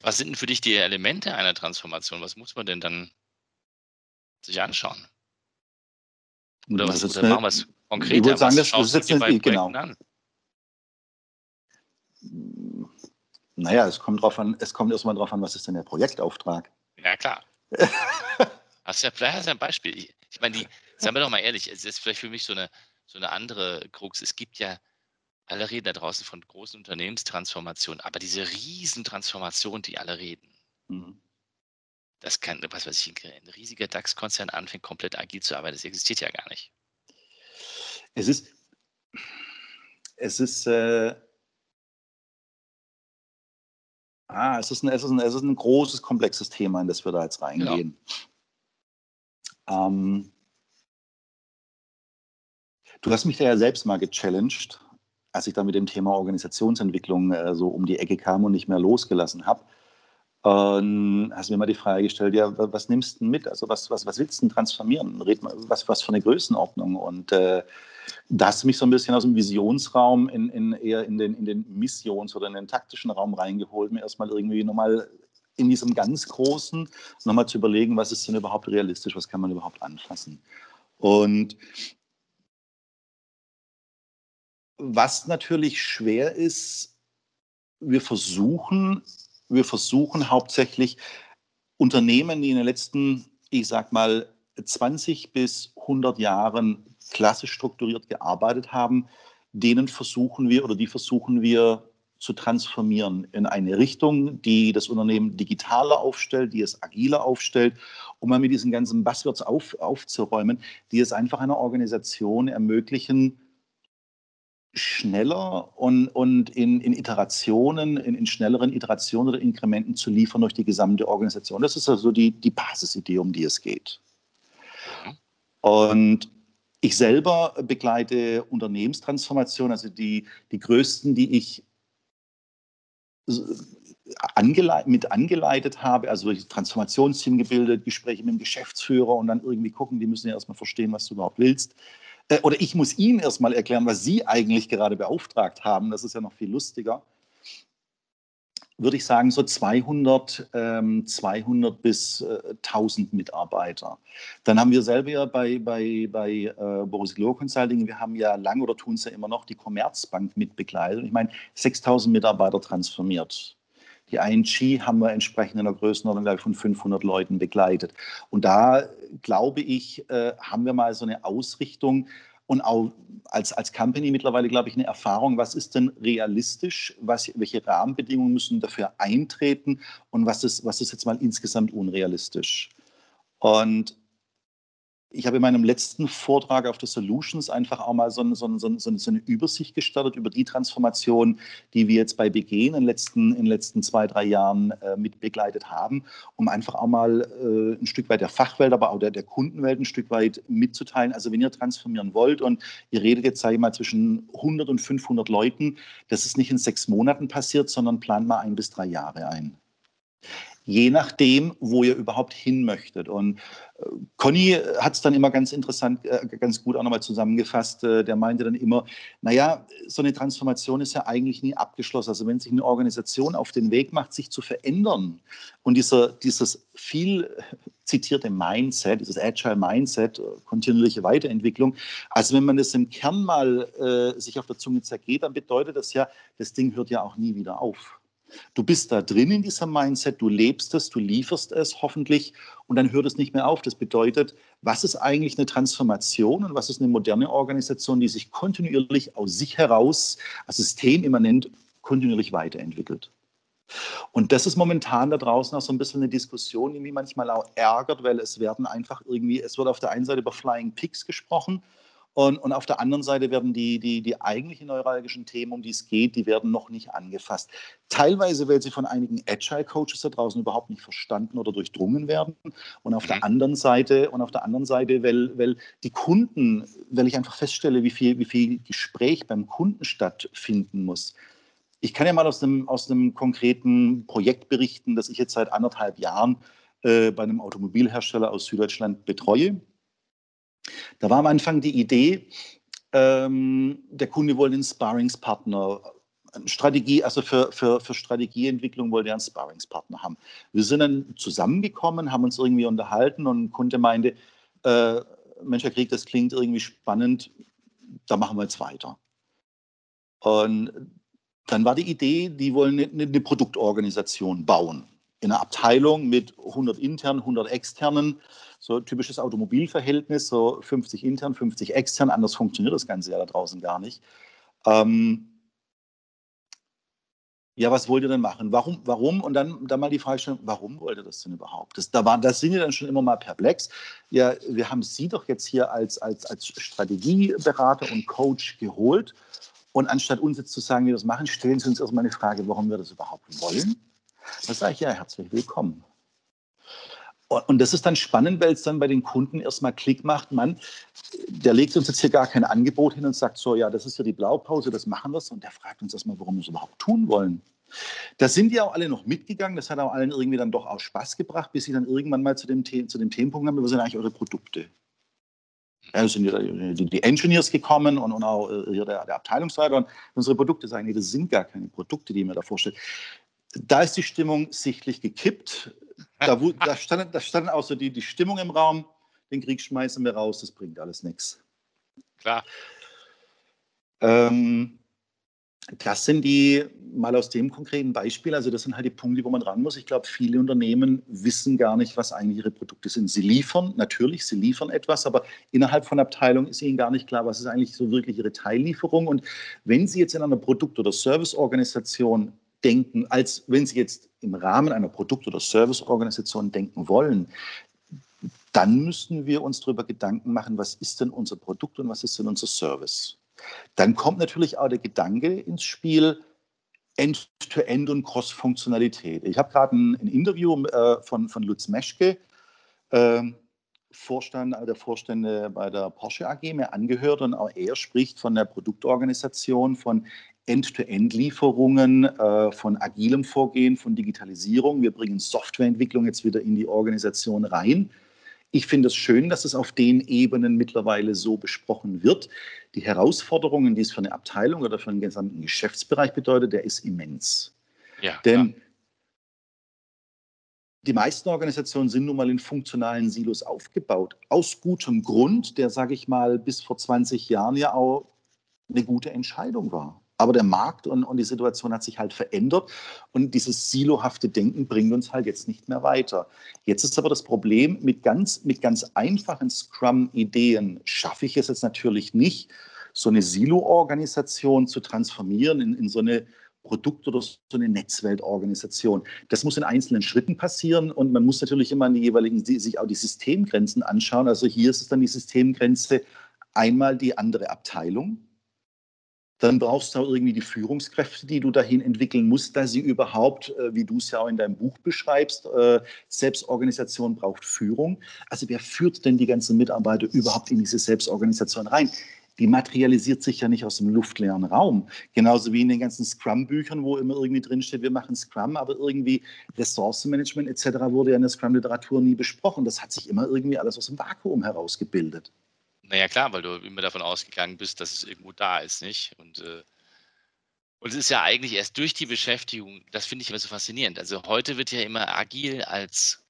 [SPEAKER 1] Was sind denn für dich die Elemente einer Transformation? Was muss man denn dann sich anschauen? Oder, was, oder machen wir es konkreter? Ich
[SPEAKER 2] würde sagen, das, das ist jetzt genau. An? Naja, es kommt, drauf an, es kommt erstmal darauf an, was ist denn der Projektauftrag?
[SPEAKER 1] Ja, klar. hast du vielleicht hast du ein Beispiel. Ich, ich meine, die, sagen wir doch mal ehrlich, es ist vielleicht für mich so eine, so eine andere Krux. Es gibt ja, alle reden da draußen von großen Unternehmenstransformationen, aber diese Riesentransformation, die alle reden, mhm. das kann, was weiß ich, ein riesiger DAX-Konzern anfängt, komplett agil zu arbeiten, das existiert ja gar nicht.
[SPEAKER 2] Es ist, es ist, äh, Ah, es ist, ein, es, ist ein, es ist ein großes, komplexes Thema, in das wir da jetzt reingehen. Ja. Ähm, Du hast mich da ja selbst mal gechallenged, als ich dann mit dem Thema Organisationsentwicklung äh, so um die Ecke kam und nicht mehr losgelassen habe. Und hast mir mal die Frage gestellt, ja, was nimmst du mit? Also was, was, was willst du transformieren? Red mal, was, was für eine Größenordnung? Und äh, da hast du mich so ein bisschen aus dem Visionsraum in, in eher in den, in den Missions- oder in den taktischen Raum reingeholt, mir erstmal irgendwie nochmal in diesem ganz Großen nochmal zu überlegen, was ist denn überhaupt realistisch, was kann man überhaupt anfassen. Und was natürlich schwer ist, wir versuchen, wir versuchen hauptsächlich Unternehmen, die in den letzten, ich sag mal, 20 bis 100 Jahren klassisch strukturiert gearbeitet haben, denen versuchen wir oder die versuchen wir zu transformieren in eine Richtung, die das Unternehmen digitaler aufstellt, die es agiler aufstellt, um mal mit diesen ganzen Buzzwords auf, aufzuräumen, die es einfach einer Organisation ermöglichen, schneller und, und in, in Iterationen, in, in, schnelleren Iterationen oder Inkrementen zu liefern durch die gesamte Organisation. Das ist also die, die Basisidee, um die es geht. Mhm. Und ich selber begleite Unternehmenstransformation, also die, die größten, die ich angeleit, mit angeleitet habe, also Transformationsteam gebildet, Gespräche mit dem Geschäftsführer und dann irgendwie gucken, die müssen ja erstmal verstehen, was du überhaupt willst. Äh, oder ich muss Ihnen erstmal erklären, was Sie eigentlich gerade beauftragt haben. Das ist ja noch viel lustiger. Würde ich sagen, so 200, ähm, 200 bis äh, 1000 Mitarbeiter. Dann haben wir selber ja bei, bei, bei äh, Boris Glow Consulting, wir haben ja lang oder tun es ja immer noch die Commerzbank mitbegleitet. Ich meine, 6000 Mitarbeiter transformiert. Die ING haben wir entsprechend in der Größenordnung von 500 Leuten begleitet. Und da, glaube ich, äh, haben wir mal so eine Ausrichtung und auch als, als Company mittlerweile, glaube ich, eine Erfahrung, was ist denn realistisch, was, welche Rahmenbedingungen müssen dafür eintreten und was ist, was ist jetzt mal insgesamt unrealistisch. Und ich habe in meinem letzten Vortrag auf der Solutions einfach auch mal so, eine, so, so eine Übersicht gestartet über die Transformation, die wir jetzt bei BG in den letzten, in den letzten zwei, drei Jahren äh, mit begleitet haben, um einfach auch mal äh, ein Stück weit der Fachwelt, aber auch der, der Kundenwelt ein Stück weit mitzuteilen. Also wenn ihr transformieren wollt und ihr redet jetzt, sage ich mal, zwischen 100 und 500 Leuten, das ist nicht in sechs Monaten passiert, sondern plant mal ein bis drei Jahre ein je nachdem, wo ihr überhaupt hin möchtet. Und äh, Conny hat es dann immer ganz interessant, äh, ganz gut auch nochmal zusammengefasst. Äh, der meinte dann immer, naja, so eine Transformation ist ja eigentlich nie abgeschlossen. Also wenn sich eine Organisation auf den Weg macht, sich zu verändern und dieser, dieses viel zitierte Mindset, dieses Agile Mindset, kontinuierliche Weiterentwicklung, also wenn man das im Kern mal äh, sich auf der Zunge zergeht, dann bedeutet das ja, das Ding hört ja auch nie wieder auf. Du bist da drin in diesem Mindset, du lebst es, du lieferst es hoffentlich und dann hört es nicht mehr auf. Das bedeutet, was ist eigentlich eine Transformation und was ist eine moderne Organisation, die sich kontinuierlich aus sich heraus, als systemimmanent, kontinuierlich weiterentwickelt. Und das ist momentan da draußen auch so ein bisschen eine Diskussion, die mich manchmal auch ärgert, weil es werden einfach irgendwie, es wird auf der einen Seite über Flying Pigs gesprochen und, und auf der anderen Seite werden die, die, die eigentlichen neuralgischen Themen, um die es geht, die werden noch nicht angefasst. Teilweise, weil sie von einigen Agile-Coaches da draußen überhaupt nicht verstanden oder durchdrungen werden. Und auf mhm. der anderen Seite, und auf der anderen Seite, weil, weil die Kunden, weil ich einfach feststelle, wie viel, wie viel Gespräch beim Kunden stattfinden muss. Ich kann ja mal aus einem, aus einem konkreten Projekt berichten, das ich jetzt seit anderthalb Jahren äh, bei einem Automobilhersteller aus Süddeutschland betreue. Da war am Anfang die Idee, ähm, der Kunde wollte einen Sparringspartner, Strategie, also für, für, für Strategieentwicklung wollte er einen Sparringspartner haben. Wir sind dann zusammengekommen, haben uns irgendwie unterhalten und ein Kunde meinte, äh, Mensch, Herr Krieg, das klingt irgendwie spannend, da machen wir jetzt weiter. Und dann war die Idee, die wollen eine, eine Produktorganisation bauen. In einer Abteilung mit 100 internen, 100 externen so typisches Automobilverhältnis, so 50 intern, 50 extern. Anders funktioniert das Ganze ja da draußen gar nicht. Ähm, ja, was wollt ihr denn machen? Warum, warum? Und dann, dann mal die Frage stellen, warum wollt ihr das denn überhaupt? Das, da, war, da sind wir dann schon immer mal perplex. Ja, wir haben Sie doch jetzt hier als, als, als Strategieberater und Coach geholt. Und anstatt uns jetzt zu sagen, wie wir das machen, stellen Sie uns erstmal eine Frage, warum wir das überhaupt wollen. Da sage ich ja, herzlich willkommen. Und das ist dann spannend, weil es dann bei den Kunden erstmal Klick macht. Man, der legt uns jetzt hier gar kein Angebot hin und sagt so, ja, das ist ja die Blaupause, das machen wir. Und der fragt uns erstmal, warum wir es überhaupt tun wollen. Da sind die auch alle noch mitgegangen. Das hat auch allen irgendwie dann doch auch Spaß gebracht, bis sie dann irgendwann mal zu dem, zu dem Themenpunkt haben, was sind eigentlich eure Produkte? Ja, sind die, die, Engineers gekommen und, und auch äh, hier der, der, Abteilungsleiter. Und unsere Produkte sagen, nee, das sind gar keine Produkte, die mir da vorstellt. Da ist die Stimmung sichtlich gekippt. Da, da, stand, da stand auch so die, die Stimmung im Raum, den Krieg schmeißen wir raus, das bringt alles nichts.
[SPEAKER 1] Klar.
[SPEAKER 2] Ähm, das sind die, mal aus dem konkreten Beispiel, also das sind halt die Punkte, wo man ran muss. Ich glaube, viele Unternehmen wissen gar nicht, was eigentlich ihre Produkte sind. Sie liefern, natürlich, sie liefern etwas, aber innerhalb von Abteilung ist ihnen gar nicht klar, was ist eigentlich so wirklich ihre Teillieferung. Und wenn Sie jetzt in einer Produkt- oder Serviceorganisation denken, als wenn Sie jetzt im Rahmen einer Produkt- oder Serviceorganisation denken wollen, dann müssten wir uns darüber Gedanken machen, was ist denn unser Produkt und was ist denn unser Service. Dann kommt natürlich auch der Gedanke ins Spiel, End-to-End -End und Cross-Funktionalität. Ich habe gerade ein, ein, Interview äh, von, von Lutz Meschke, äh, Vorstand, der Vorstände bei der Porsche AG, mir angehört und auch er spricht von der Produktorganisation, von End-to-End-Lieferungen, äh, von agilem Vorgehen, von Digitalisierung. Wir bringen Softwareentwicklung jetzt wieder in die Organisation rein. Ich finde es schön, dass es auf den Ebenen mittlerweile so besprochen wird. Die Herausforderungen, die es für eine Abteilung oder für einen gesamten Geschäftsbereich bedeutet, der ist immens. Ja, Denn klar. die meisten Organisationen sind nun mal in funktionalen Silos aufgebaut. Aus gutem Grund, der, sage ich mal, bis vor 20 Jahren ja auch eine gute Entscheidung war. Aber der Markt und, und die Situation hat sich halt verändert und dieses silohafte Denken bringt uns halt jetzt nicht mehr weiter. Jetzt ist aber das Problem, mit ganz, mit ganz einfachen Scrum-Ideen schaffe ich es jetzt natürlich nicht, so eine Silo-Organisation zu transformieren in, in so eine Produkt- oder so eine Netzweltorganisation. Das muss in einzelnen Schritten passieren und man muss natürlich immer die jeweiligen, sich auch die Systemgrenzen anschauen. Also hier ist es dann die Systemgrenze einmal die andere Abteilung, dann brauchst du auch irgendwie die Führungskräfte, die du dahin entwickeln musst, dass sie überhaupt, äh, wie du es ja auch in deinem Buch beschreibst, äh, Selbstorganisation braucht Führung. Also wer führt denn die ganzen Mitarbeiter überhaupt in diese Selbstorganisation rein? Die materialisiert sich ja nicht aus dem luftleeren Raum. Genauso wie in den ganzen Scrum-Büchern, wo immer irgendwie drinsteht, wir machen Scrum, aber irgendwie Ressourcenmanagement etc. wurde ja in der Scrum-Literatur nie besprochen. Das hat sich immer irgendwie alles aus dem Vakuum herausgebildet.
[SPEAKER 1] Naja, klar, weil du immer davon ausgegangen bist, dass es irgendwo da ist, nicht? Und, äh, und es ist ja eigentlich erst durch die Beschäftigung, das finde ich immer so faszinierend. Also heute wird ja immer agil als,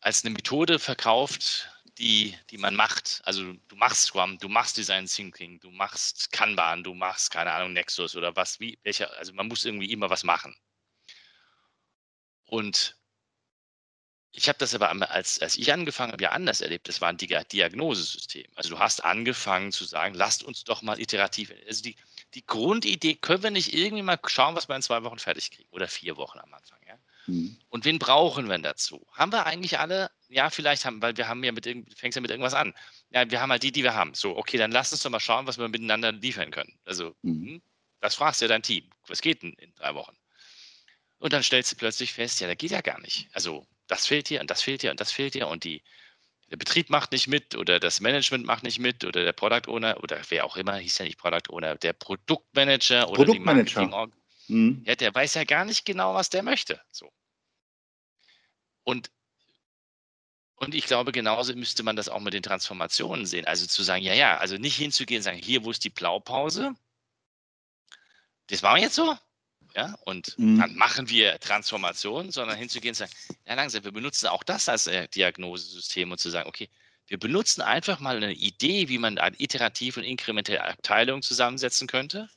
[SPEAKER 1] als eine Methode verkauft, die, die man macht. Also du machst Scrum, du machst Design Thinking, du machst Kanban, du machst, keine Ahnung, Nexus oder was, wie, welcher, also man muss irgendwie immer was machen. Und ich habe das aber, als, als ich angefangen habe, ja anders erlebt. Das war ein Diagnosesystem. Also du hast angefangen zu sagen, lasst uns doch mal iterativ. Also die, die Grundidee, können wir nicht irgendwie mal schauen, was wir in zwei Wochen fertig kriegen oder vier Wochen am Anfang. Ja? Mhm. Und wen brauchen wir dazu? Haben wir eigentlich alle? Ja, vielleicht haben, weil wir haben ja mit fängst ja mit irgendwas an. Ja, wir haben halt die, die wir haben. So, okay, dann lass uns doch mal schauen, was wir miteinander liefern können. Also, mhm. Hm, das fragst ja dein Team. Was geht denn in drei Wochen? Und dann stellst du plötzlich fest, ja, da geht ja gar nicht. Also das fehlt hier und das fehlt hier und das fehlt hier und die, der Betrieb macht nicht mit oder das Management macht nicht mit oder der Product Owner oder wer auch immer, hieß ja nicht Product Owner, der Produktmanager oder
[SPEAKER 2] Produktmanager. die Marketing
[SPEAKER 1] mhm. ja, der weiß ja gar nicht genau, was der möchte. So. Und, und ich glaube, genauso müsste man das auch mit den Transformationen sehen. Also zu sagen, ja, ja, also nicht hinzugehen und sagen, hier, wo ist die Blaupause? Das machen wir jetzt so. Ja, und mhm. dann machen wir Transformation, sondern hinzugehen und sagen, ja, langsam, wir benutzen auch das als äh, Diagnosesystem und zu sagen, okay, wir benutzen einfach mal eine Idee, wie man eine iterativ und inkrementelle Abteilung zusammensetzen könnte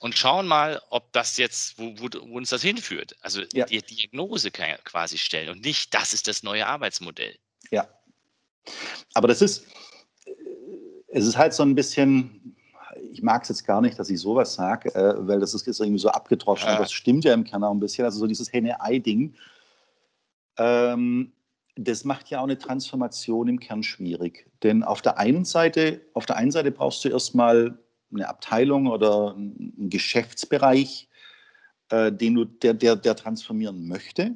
[SPEAKER 1] und schauen mal, ob das jetzt, wo, wo, wo uns das hinführt. Also ja. die Diagnose quasi stellen und nicht, das ist das neue Arbeitsmodell.
[SPEAKER 2] Ja. Aber das ist, äh, es ist halt so ein bisschen, ich mag es jetzt gar nicht, dass ich sowas sage, äh, weil das ist jetzt irgendwie so abgedroschen. Ja. Das stimmt ja im Kern auch ein bisschen. Also so dieses Henne-Ei-Ding. Ähm, das macht ja auch eine Transformation im Kern schwierig. Denn auf der einen Seite, auf der einen Seite brauchst du erstmal eine Abteilung oder einen Geschäftsbereich, äh, den du, der, der, der transformieren möchte.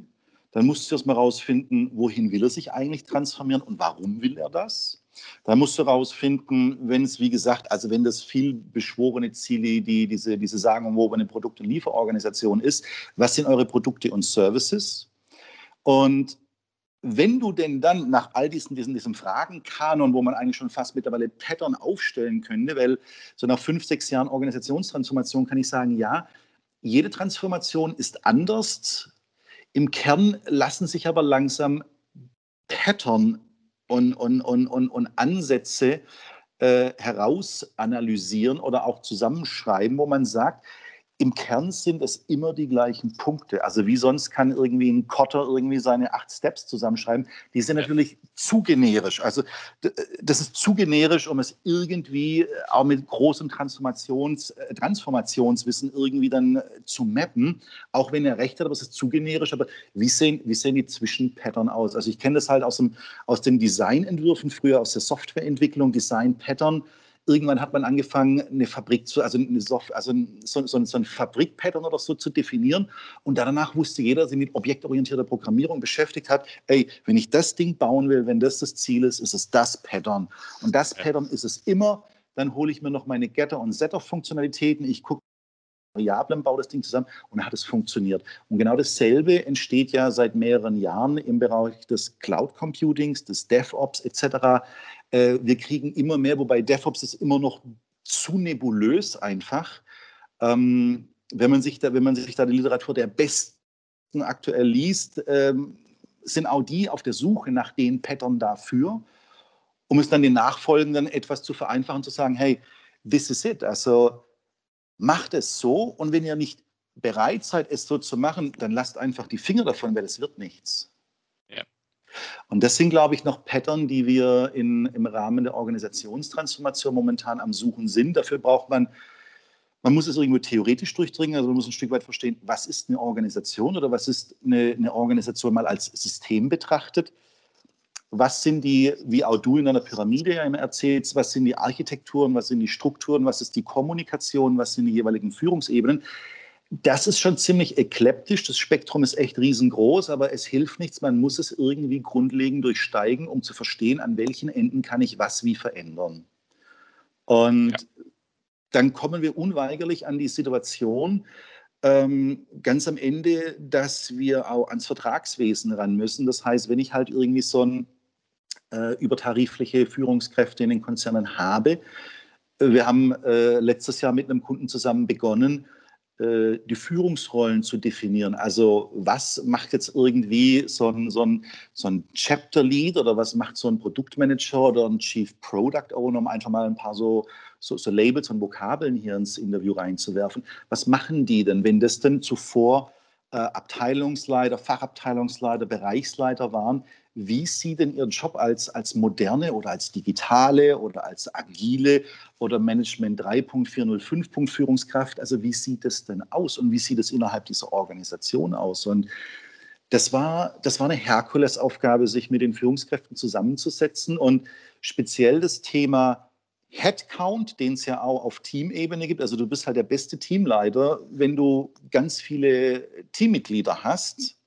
[SPEAKER 2] Dann musst du erstmal rausfinden, wohin will er sich eigentlich transformieren und warum will er das? Da musst du rausfinden, wenn es, wie gesagt, also wenn das viel beschworene Ziele, die, diese, diese sagenumwobene Produkt- und Lieferorganisation ist, was sind eure Produkte und Services? Und wenn du denn dann nach all diesen, diesen, diesem Fragenkanon, wo man eigentlich schon fast mittlerweile Pattern aufstellen könnte, weil so nach fünf, sechs Jahren Organisationstransformation kann ich sagen, ja, jede Transformation ist anders. Im Kern lassen sich aber langsam Pattern und, und, und, und, und Ansätze äh, herausanalysieren oder auch zusammenschreiben, wo man sagt, im Kern sind es immer die gleichen Punkte. Also wie sonst kann irgendwie ein Kotter irgendwie seine acht Steps zusammenschreiben. Die sind natürlich zu generisch. Also das ist zu generisch, um es irgendwie auch mit großem Transformations, äh, Transformationswissen irgendwie dann äh, zu mappen. Auch wenn er recht hat, aber es ist zu generisch. Aber wie sehen, wie sehen die Zwischenpattern aus? Also ich kenne das halt aus, dem, aus den Designentwürfen früher, aus der Softwareentwicklung, Design-Pattern irgendwann hat man angefangen, eine Fabrik zu, also, eine Soft, also so, so, so ein Fabrikpattern oder so zu definieren. Und danach wusste jeder, der sich mit objektorientierter Programmierung beschäftigt hat, ey, wenn ich das Ding bauen will, wenn das das Ziel ist, ist es das Pattern. Und das. Pattern ist es immer. Dann hole ich mir noch meine Getter- und Setter-Funktionalitäten. Ich gucke Variablen, baue das Ding zusammen und hat es funktioniert. Und genau dasselbe entsteht ja seit mehreren Jahren im Bereich des Cloud Computings, des DevOps etc. Äh, wir kriegen immer mehr, wobei DevOps ist immer noch zu nebulös einfach. Ähm, wenn, man sich da, wenn man sich da die Literatur der Besten aktuell liest, ähm, sind auch die auf der Suche nach den Pattern dafür, um es dann den Nachfolgenden etwas zu vereinfachen, zu sagen, hey, this is it. Also macht es so und wenn ihr nicht bereit seid, es so zu machen, dann lasst einfach die Finger davon, weil es wird nichts. Und das sind, glaube ich, noch Pattern, die wir in, im Rahmen der Organisationstransformation momentan am Suchen sind. Dafür braucht man, man muss es irgendwo theoretisch durchdringen, also man muss ein Stück weit verstehen, was ist eine Organisation oder was ist eine, eine Organisation mal als System betrachtet. Was sind die, wie auch du in deiner Pyramide ja immer erzählst, was sind die Architekturen, was sind die Strukturen, was ist die Kommunikation, was sind die jeweiligen Führungsebenen das ist schon ziemlich ekliptisch. Das Spektrum ist echt riesengroß, aber es hilft nichts. Man muss es irgendwie grundlegend durchsteigen, um zu verstehen, an welchen Enden kann ich was wie verändern. Und ja. dann kommen wir unweigerlich an die Situation, ähm, ganz am Ende, dass wir auch ans Vertragswesen ran müssen. Das heißt, wenn ich halt irgendwie so ein äh, übertarifliche Führungskräfte in den Konzernen habe, wir haben äh, letztes Jahr mit einem Kunden zusammen begonnen, äh, die Führungsrollen zu definieren. Also was macht jetzt irgendwie so ein, so ein, so ein Chapter Lead oder was macht so ein Produktmanager oder ein Chief Product Owner, um einfach mal ein paar so, so, so Labels und Vokabeln hier ins Interview reinzuwerfen. Was machen die denn, wenn das denn zuvor äh, Abteilungsleiter, Fachabteilungsleiter, Bereichsleiter waren, wie Sie denn Ihren Job als, als moderne oder als digitale oder als agile oder Management 3.405. Führungskraft, also wie sieht es denn aus und wie sieht es innerhalb dieser Organisation aus? Und das war, das war eine Herkulesaufgabe, sich mit den Führungskräften zusammenzusetzen und speziell das Thema Headcount, den es ja auch auf Teamebene gibt. Also du bist halt der beste Teamleiter, wenn du ganz viele Teammitglieder hast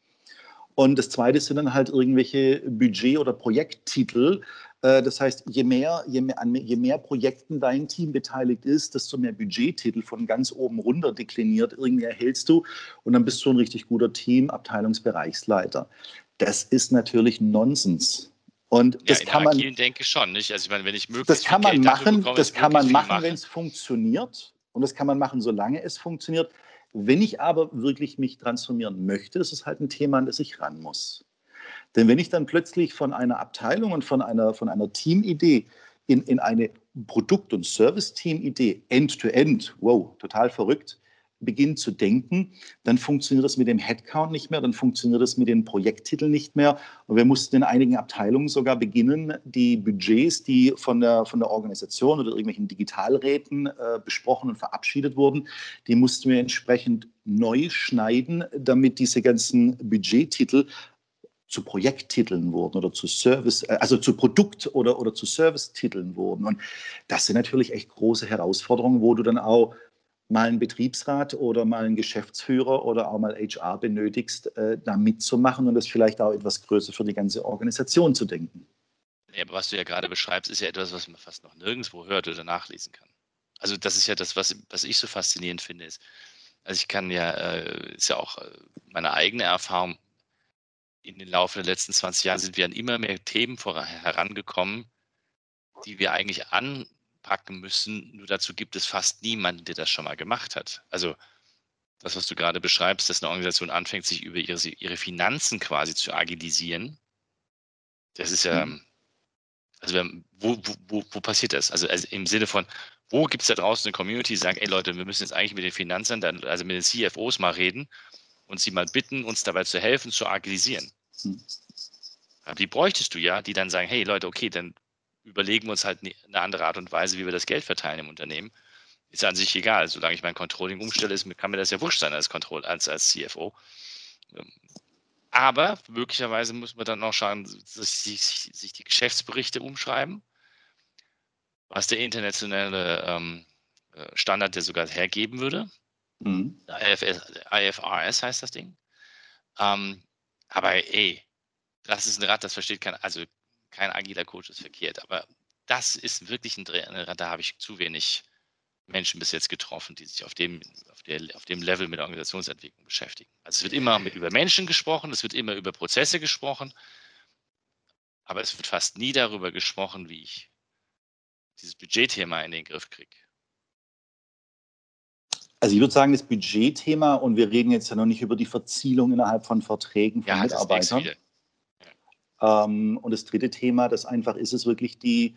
[SPEAKER 2] und das Zweite sind dann halt irgendwelche Budget- oder Projekttitel. Äh, das heißt, je mehr, je, mehr, je mehr Projekten dein Team beteiligt ist, desto mehr Budgettitel von ganz oben runter dekliniert irgendwie erhältst du. Und dann bist du ein richtig guter Team, Abteilungsbereichsleiter. Das ist natürlich Nonsens. Und das
[SPEAKER 1] ja,
[SPEAKER 2] kann man.
[SPEAKER 1] denke schon, nicht? Also ich meine, wenn ich
[SPEAKER 2] möglichst das kann man machen, bekomme, das kann man machen, wenn es funktioniert. Und das kann man machen, solange es funktioniert. Wenn ich aber wirklich mich transformieren möchte, ist halt ein Thema, an das ich ran muss. Denn wenn ich dann plötzlich von einer Abteilung und von einer, von einer Teamidee in, in eine Produkt- und Service-Team-Idee end-to-end, wow, total verrückt, beginnen zu denken, dann funktioniert das mit dem Headcount nicht mehr, dann funktioniert das mit den Projekttiteln nicht mehr. Und wir mussten in einigen Abteilungen sogar beginnen, die Budgets, die von der, von der Organisation oder irgendwelchen Digitalräten äh, besprochen und verabschiedet wurden, die mussten wir entsprechend neu schneiden, damit diese ganzen Budgettitel zu Projekttiteln wurden oder zu Service, äh, also zu Produkt- oder, oder zu Service-Titeln wurden. Und das sind natürlich echt große Herausforderungen, wo du dann auch mal einen Betriebsrat oder mal einen Geschäftsführer oder auch mal HR benötigst, äh, da mitzumachen und das vielleicht auch etwas größer für die ganze Organisation zu denken.
[SPEAKER 1] Ja, aber was du ja gerade beschreibst, ist ja etwas, was man fast noch nirgendwo hört oder nachlesen kann. Also das ist ja das, was, was ich so faszinierend finde. Ist, also ich kann ja, äh, ist ja auch äh, meine eigene Erfahrung, in den Laufe der letzten 20 Jahre sind wir an immer mehr Themen herangekommen, die wir eigentlich anpacken müssen. Nur dazu gibt es fast niemanden, der das schon mal gemacht hat. Also das, was du gerade beschreibst, dass eine Organisation anfängt, sich über ihre, ihre Finanzen quasi zu agilisieren, das ist ja, mhm. also wo, wo, wo passiert das? Also, also im Sinne von, wo gibt es da draußen eine Community, die sagt, ey Leute, wir müssen jetzt eigentlich mit den Finanzen, also mit den CFOs mal reden und sie mal bitten, uns dabei zu helfen, zu agilisieren. Hm. Die bräuchtest du ja, die dann sagen, hey Leute, okay, dann überlegen wir uns halt ne, eine andere Art und Weise, wie wir das Geld verteilen im Unternehmen. Ist an sich egal. Solange ich mein Controlling umstelle, ist, kann mir das ja wurscht sein als, Control, als, als CFO. Ähm, aber möglicherweise muss man dann auch schauen, sich, sich die Geschäftsberichte umschreiben, was der internationale ähm, äh, Standard der sogar hergeben würde. Mhm. IFS, IFRS heißt das Ding. Ähm, aber ey, das ist ein Rad, das versteht kein, also kein agiler Coach ist verkehrt, aber das ist wirklich ein Rad, da habe ich zu wenig Menschen bis jetzt getroffen, die sich auf dem, auf, der, auf dem Level mit Organisationsentwicklung beschäftigen. Also es wird immer mit, über Menschen gesprochen, es wird immer über Prozesse gesprochen, aber es wird fast nie darüber gesprochen, wie ich dieses Budgetthema in den Griff kriege.
[SPEAKER 2] Also ich würde sagen, das Budgetthema, und wir reden jetzt ja noch nicht über die Verzielung innerhalb von Verträgen von ja, Mitarbeitern. Ja. Ähm, und das dritte Thema, das einfach ist, ist wirklich die,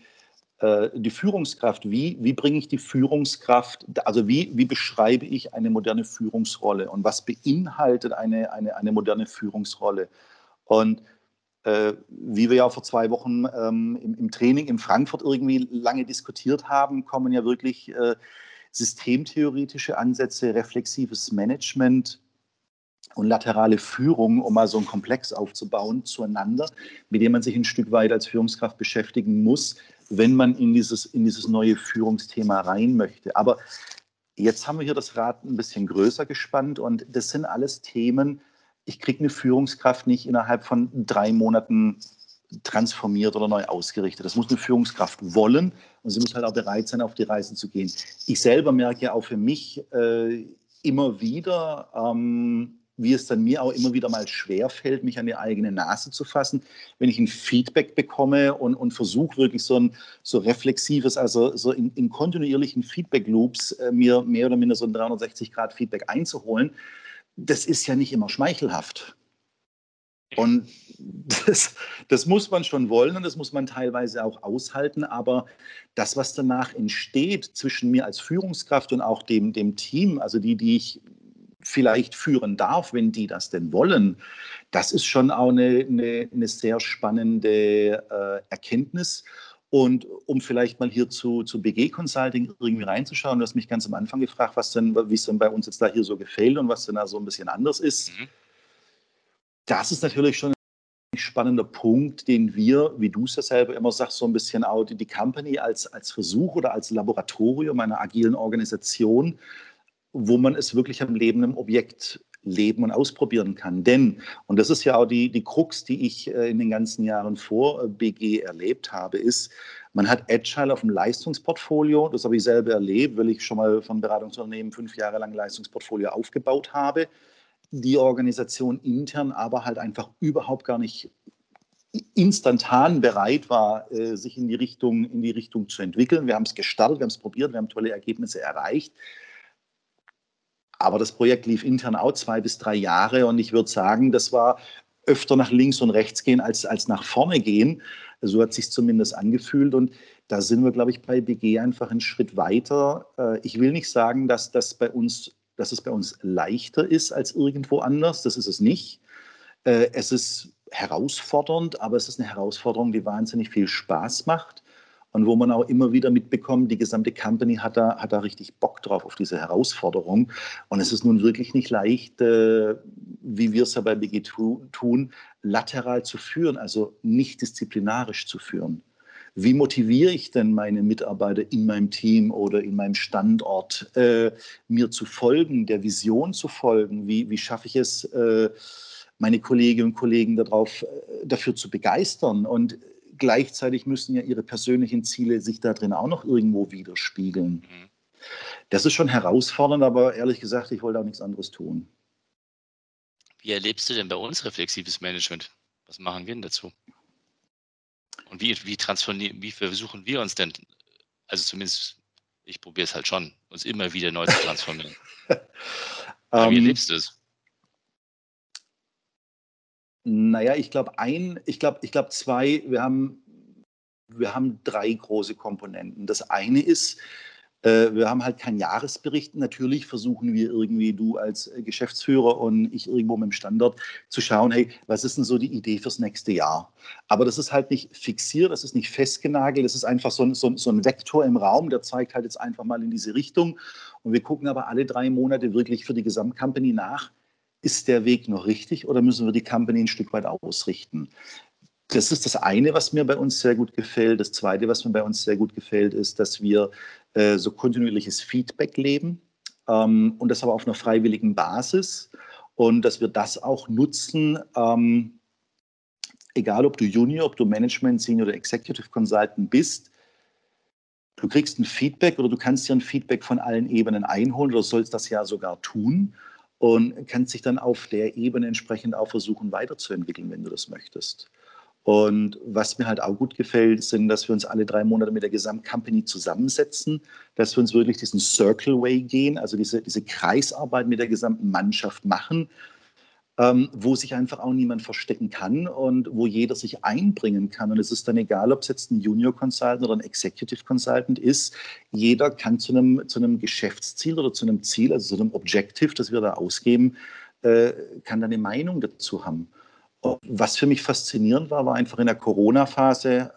[SPEAKER 2] äh, die Führungskraft. Wie, wie bringe ich die Führungskraft, also wie, wie beschreibe ich eine moderne Führungsrolle und was beinhaltet eine, eine, eine moderne Führungsrolle? Und äh, wie wir ja vor zwei Wochen ähm, im, im, Training in Frankfurt irgendwie lange diskutiert haben, kommen ja wirklich äh, systemtheoretische Ansätze, reflexives Management und laterale Führung, um mal so einen Komplex aufzubauen, zueinander, mit dem man sich ein Stück weit als Führungskraft beschäftigen muss, wenn man in dieses, in dieses neue Führungsthema rein möchte. Aber jetzt haben wir hier das Rad ein bisschen größer gespannt und das sind alles Themen, ich kriege eine Führungskraft nicht innerhalb von drei Monaten transformiert oder neu ausgerichtet. Das muss eine Führungskraft wollen und sie muss halt auch bereit sein, auf die Reise zu gehen. Ich selber merke auch für mich äh, immer wieder, ähm, wie es dann mir auch immer wieder mal schwer fällt, mich an die eigene Nase zu fassen, wenn ich ein Feedback bekomme und, und versuche wirklich so ein so reflexives, also so in, in kontinuierlichen Feedback-Loops äh, mir mehr oder minder so ein 360-Grad-Feedback einzuholen. Das ist ja nicht immer schmeichelhaft. Und das, das, muss man schon wollen und das muss man teilweise auch aushalten. Aber das, was danach entsteht zwischen mir als Führungskraft und auch dem, dem Team, also die, die ich vielleicht führen darf, wenn die das denn wollen, das ist schon auch eine, eine, eine sehr spannende äh, Erkenntnis. Und um vielleicht mal hier zu, zu BG Consulting irgendwie reinzuschauen, du hast mich ganz am Anfang gefragt, was denn, wie es denn bei uns jetzt da hier so gefällt und was denn da so ein bisschen anders ist. Mhm das ist natürlich schon ein spannender Punkt, den wir, wie du es ja selber immer sagst, so ein bisschen auch die, die Company als, als Versuch oder als Laboratorium einer agilen Organisation, wo man es wirklich am lebenden Objekt leben und ausprobieren kann. Denn, und das ist ja auch die, die Krux, die ich äh, in den ganzen Jahren vor äh, BG erlebt habe, ist, man hat Agile auf dem Leistungsportfolio, das habe ich selber erlebt, weil ich schon mal von Beratungsunternehmen fünf Jahre lang Leistungsportfolio aufgebaut habe die Organisation intern aber halt einfach überhaupt gar nicht instantan bereit war, äh, sich in die Richtung, in die Richtung zu entwickeln. Wir haben es gestartet, wir haben es probiert, wir haben tolle Ergebnisse erreicht. Aber das Projekt lief intern auch zwei bis drei Jahre und ich würde sagen, das war öfter nach links und rechts gehen als, als nach vorne gehen. So hat sich zumindest angefühlt und da sind wir, glaube ich, bei BG einfach einen Schritt weiter. Äh, ich will nicht sagen, dass das bei uns dass es bei uns leichter ist als irgendwo anders. Das ist es nicht. Äh, es ist herausfordernd, aber es ist eine Herausforderung, die wahnsinnig viel Spaß macht und wo man auch immer wieder mitbekommt, die gesamte Company hat da, hat da richtig Bock drauf, auf diese Herausforderung. Und es ist nun wirklich nicht leicht, äh, wie wir es ja bei BG tun, lateral zu führen, also nicht disziplinarisch zu führen. Wie motiviere ich denn meine Mitarbeiter in meinem Team oder in meinem Standort, äh, mir zu folgen, der Vision zu folgen? Wie, wie schaffe ich es, äh, meine Kolleginnen und Kollegen darauf, äh, dafür zu begeistern? Und gleichzeitig müssen ja ihre persönlichen Ziele sich da drin auch noch irgendwo widerspiegeln. Mhm. Das ist schon herausfordernd, aber ehrlich gesagt, ich wollte auch nichts anderes tun.
[SPEAKER 1] Wie erlebst du denn bei uns reflexives Management? Was machen wir denn dazu? Und wie, wie transformieren, wie versuchen wir uns denn, also zumindest ich probiere es halt schon, uns immer wieder neu zu transformieren. um, wie ähm, erlebst du es?
[SPEAKER 2] Naja, ich glaube ein, ich glaube, ich glaube zwei, wir haben, wir haben drei große Komponenten. Das eine ist, äh, wir haben halt keinen Jahresbericht. Natürlich versuchen wir irgendwie, du als äh, Geschäftsführer und ich irgendwo mit dem Standort, zu schauen, hey, was ist denn so die Idee fürs nächste Jahr? Aber das ist halt nicht fixiert, das ist nicht festgenagelt, das ist einfach so ein, so, so ein Vektor im Raum, der zeigt halt jetzt einfach mal in diese Richtung. Und wir gucken aber alle drei Monate wirklich für die Gesamtcompany nach, ist der Weg noch richtig oder müssen wir die Company ein Stück weit ausrichten? Das ist das eine, was mir bei uns sehr gut gefällt. Das zweite, was mir bei uns sehr gut gefällt, ist, dass wir äh, so kontinuierliches Feedback leben ähm, und das aber auf einer freiwilligen Basis und dass wir das auch nutzen, ähm, egal ob du Junior, ob du Management, Senior oder Executive Consultant bist. Du kriegst ein Feedback oder du kannst dir ein Feedback von allen Ebenen einholen oder sollst das ja sogar tun und kannst dich dann auf der Ebene entsprechend auch versuchen weiterzuentwickeln, wenn du das möchtest. Und was mir halt auch gut gefällt, sind, dass wir uns alle drei Monate mit der Gesamtcompany zusammensetzen, dass wir uns wirklich diesen Circle Way gehen, also diese, diese Kreisarbeit mit der gesamten Mannschaft machen, ähm, wo sich einfach auch niemand verstecken kann und wo jeder sich einbringen kann. Und es ist dann egal, ob es jetzt ein Junior Consultant oder ein Executive Consultant ist. Jeder kann zu einem, zu einem Geschäftsziel oder zu einem Ziel, also zu einem Objective, das wir da ausgeben, äh, kann da eine Meinung dazu haben. Was für mich faszinierend war, war einfach in der Corona-Phase,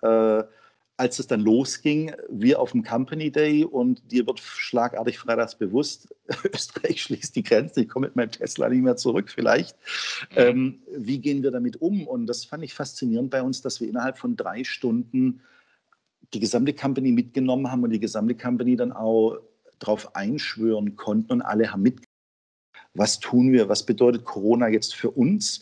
[SPEAKER 2] äh, als es dann losging, wir auf dem Company Day und dir wird schlagartig freitags bewusst, Österreich schließt die Grenze, ich komme mit meinem Tesla nicht mehr zurück vielleicht. Ähm, wie gehen wir damit um? Und das fand ich faszinierend bei uns, dass wir innerhalb von drei Stunden die gesamte Company mitgenommen haben und die gesamte Company dann auch darauf einschwören konnten und alle haben mitgenommen. Was tun wir? Was bedeutet Corona jetzt für uns?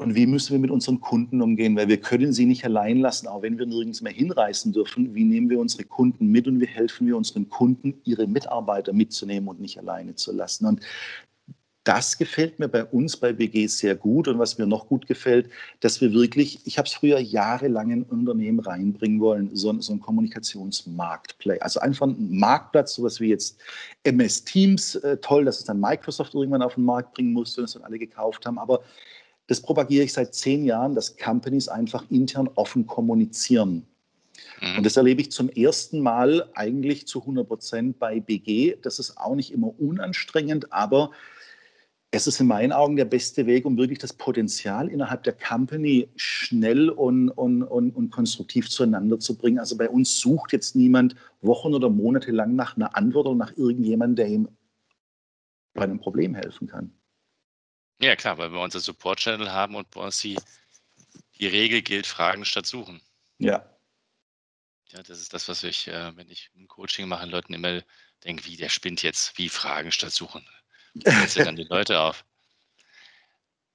[SPEAKER 2] Und wie müssen wir mit unseren Kunden umgehen? Weil wir können sie nicht allein lassen, auch wenn wir nirgends mehr hinreisen dürfen. Wie nehmen wir unsere Kunden mit und wie helfen wir unseren Kunden, ihre Mitarbeiter mitzunehmen und nicht alleine zu lassen? Und das gefällt mir bei uns bei BG sehr gut. Und was mir noch gut gefällt, dass wir wirklich, ich habe es früher jahrelang in Unternehmen reinbringen wollen, so, so ein Kommunikationsmarktplay. Also einfach ein Marktplatz, sowas wie jetzt MS Teams, äh, toll, dass es dann Microsoft irgendwann auf den Markt bringen musste und es dann alle gekauft haben. Aber das propagiere ich seit zehn Jahren, dass Companies einfach intern offen kommunizieren. Mhm. Und das erlebe ich zum ersten Mal eigentlich zu 100 Prozent bei BG. Das ist auch nicht immer unanstrengend, aber es ist in meinen Augen der beste Weg, um wirklich das Potenzial innerhalb der Company schnell und, und, und, und konstruktiv zueinander zu bringen. Also bei uns sucht jetzt niemand Wochen oder Monate lang nach einer Antwort oder nach irgendjemandem, der ihm bei einem Problem helfen kann.
[SPEAKER 1] Ja, klar, weil wir unser Support-Channel haben und bei uns die, die Regel gilt, Fragen statt Suchen.
[SPEAKER 2] Ja.
[SPEAKER 1] Ja, das ist das, was ich, äh, wenn ich ein Coaching mache, Leuten immer denke, wie, der spinnt jetzt, wie Fragen statt Suchen. Jetzt dann die Leute auf.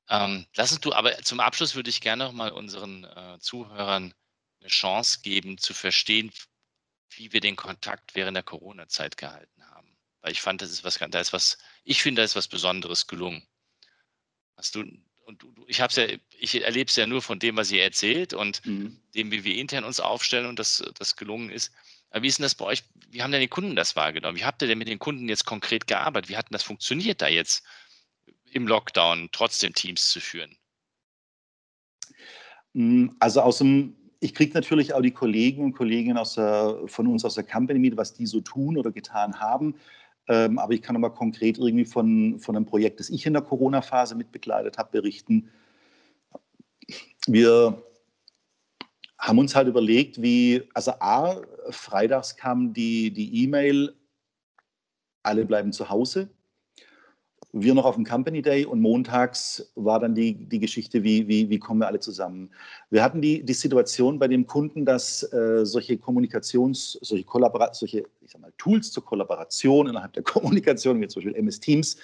[SPEAKER 1] Ähm, lass uns du, aber zum Abschluss würde ich gerne noch mal unseren äh, Zuhörern eine Chance geben, zu verstehen, wie wir den Kontakt während der Corona-Zeit gehalten haben. Weil ich fand, das ist was, da ist was, ich finde, da ist was Besonderes gelungen. Hast du, und du, ich habe ja, ich erlebe es ja nur von dem, was ihr erzählt und mhm. dem, wie wir intern uns aufstellen und das, das gelungen ist. Aber wie ist denn das bei euch? Wie haben denn die Kunden das wahrgenommen? Wie habt ihr denn mit den Kunden jetzt konkret gearbeitet? Wie hat denn das funktioniert, da jetzt im Lockdown trotzdem Teams zu führen?
[SPEAKER 2] Hm, also aus dem, ich kriege natürlich auch die Kollegen und Kolleginnen aus der, von uns aus der Company mit, was die so tun oder getan haben. Ähm, aber ich kann nochmal konkret irgendwie von, von einem Projekt, das ich in der Corona-Phase mitbegleitet habe, berichten. Wir haben uns halt überlegt, wie, also A, freitags kam die E-Mail, alle bleiben zu Hause wir noch auf dem Company Day und montags war dann die, die Geschichte, wie, wie, wie kommen wir alle zusammen. Wir hatten die, die Situation bei dem Kunden, dass äh, solche Kommunikations-, solche, Kollabora solche ich sag mal, Tools zur Kollaboration innerhalb der Kommunikation, wie zum Beispiel MS Teams,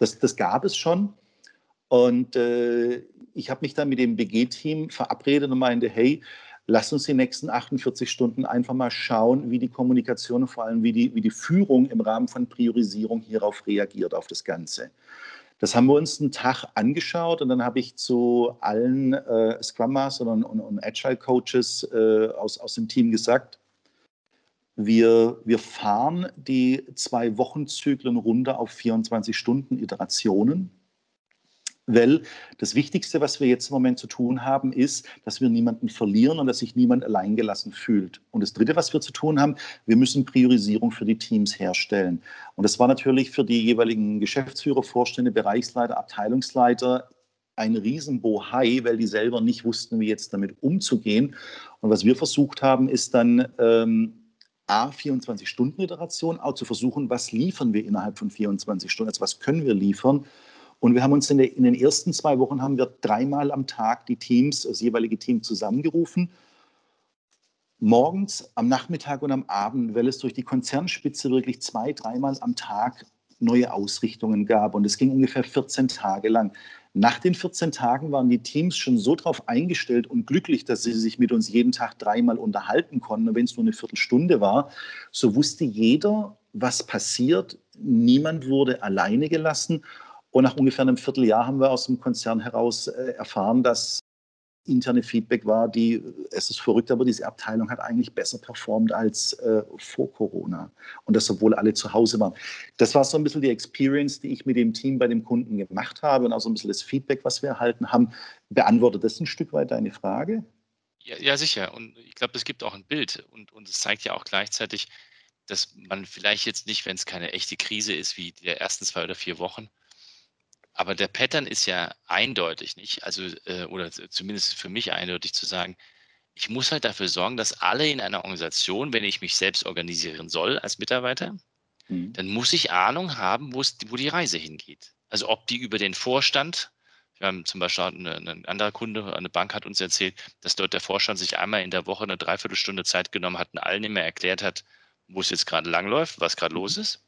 [SPEAKER 2] das, das gab es schon. Und äh, ich habe mich dann mit dem BG-Team verabredet und meinte, hey, Lass uns die nächsten 48 Stunden einfach mal schauen, wie die Kommunikation vor allem wie die, wie die Führung im Rahmen von Priorisierung hierauf reagiert, auf das Ganze. Das haben wir uns einen Tag angeschaut und dann habe ich zu allen äh, Scrum Masters und, und, und, Agile Coaches äh, aus, aus dem Team gesagt, wir, wir fahren die zwei Wochenzyklen runter auf 24 Stunden Iterationen weil das Wichtigste, was wir jetzt im Moment zu tun haben, ist, dass wir niemanden verlieren und dass sich niemand alleingelassen fühlt. Und das Dritte, was wir zu tun haben, wir müssen Priorisierung für die Teams herstellen. Und das war natürlich für die jeweiligen Geschäftsführer, Vorstände, Bereichsleiter, Abteilungsleiter ein Riesenbohai, weil die selber nicht wussten, wie jetzt damit umzugehen. Und was wir versucht haben, ist dann ähm, A, 24-Stunden-Iteration, auch zu versuchen, was liefern wir innerhalb von 24 Stunden, also was können wir liefern und wir haben uns in, der, in, den ersten zwei Wochen haben wir dreimal am Tag die Teams, das jeweilige Team zusammengerufen. Morgens, am Nachmittag und am Abend, weil es durch die Konzernspitze wirklich zwei, dreimal am Tag neue Ausrichtungen gab. Und es ging ungefähr 14 Tage lang. Nach den 14 Tagen waren die Teams schon so darauf eingestellt und glücklich, dass sie sich mit uns jeden Tag dreimal unterhalten konnten, wenn es nur eine Viertelstunde war. So wusste jeder, was passiert. Niemand wurde alleine gelassen. Und nach ungefähr einem Vierteljahr haben wir aus dem Konzern heraus äh, erfahren, dass interne Feedback war, die, es ist verrückt, aber diese Abteilung hat eigentlich besser performt als äh, vor Corona. Und das, obwohl alle zu Hause waren. Das war so ein bisschen die Experience, die ich mit dem Team bei dem Kunden gemacht habe und auch so ein bisschen das Feedback, was wir erhalten haben. Beantwortet das ein Stück weit deine Frage?
[SPEAKER 1] Ja, ja sicher. Und ich glaube, es gibt auch ein Bild und, und es zeigt ja auch gleichzeitig, dass man vielleicht jetzt nicht, wenn es keine echte Krise ist, wie die ersten zwei oder vier Wochen, aber der Pattern ist ja eindeutig nicht, also äh, oder zumindest für mich eindeutig zu sagen, ich muss halt dafür sorgen, dass alle in einer Organisation, wenn ich mich selbst organisieren soll als Mitarbeiter, mhm. dann muss ich Ahnung haben, wo die Reise hingeht. Also ob die über den Vorstand, wir haben zum Beispiel eine, ein anderer Kunde, eine Bank hat uns erzählt, dass dort der Vorstand sich einmal in der Woche eine Dreiviertelstunde Zeit genommen hat und allen immer erklärt hat, wo es jetzt gerade langläuft, was gerade los mhm. ist.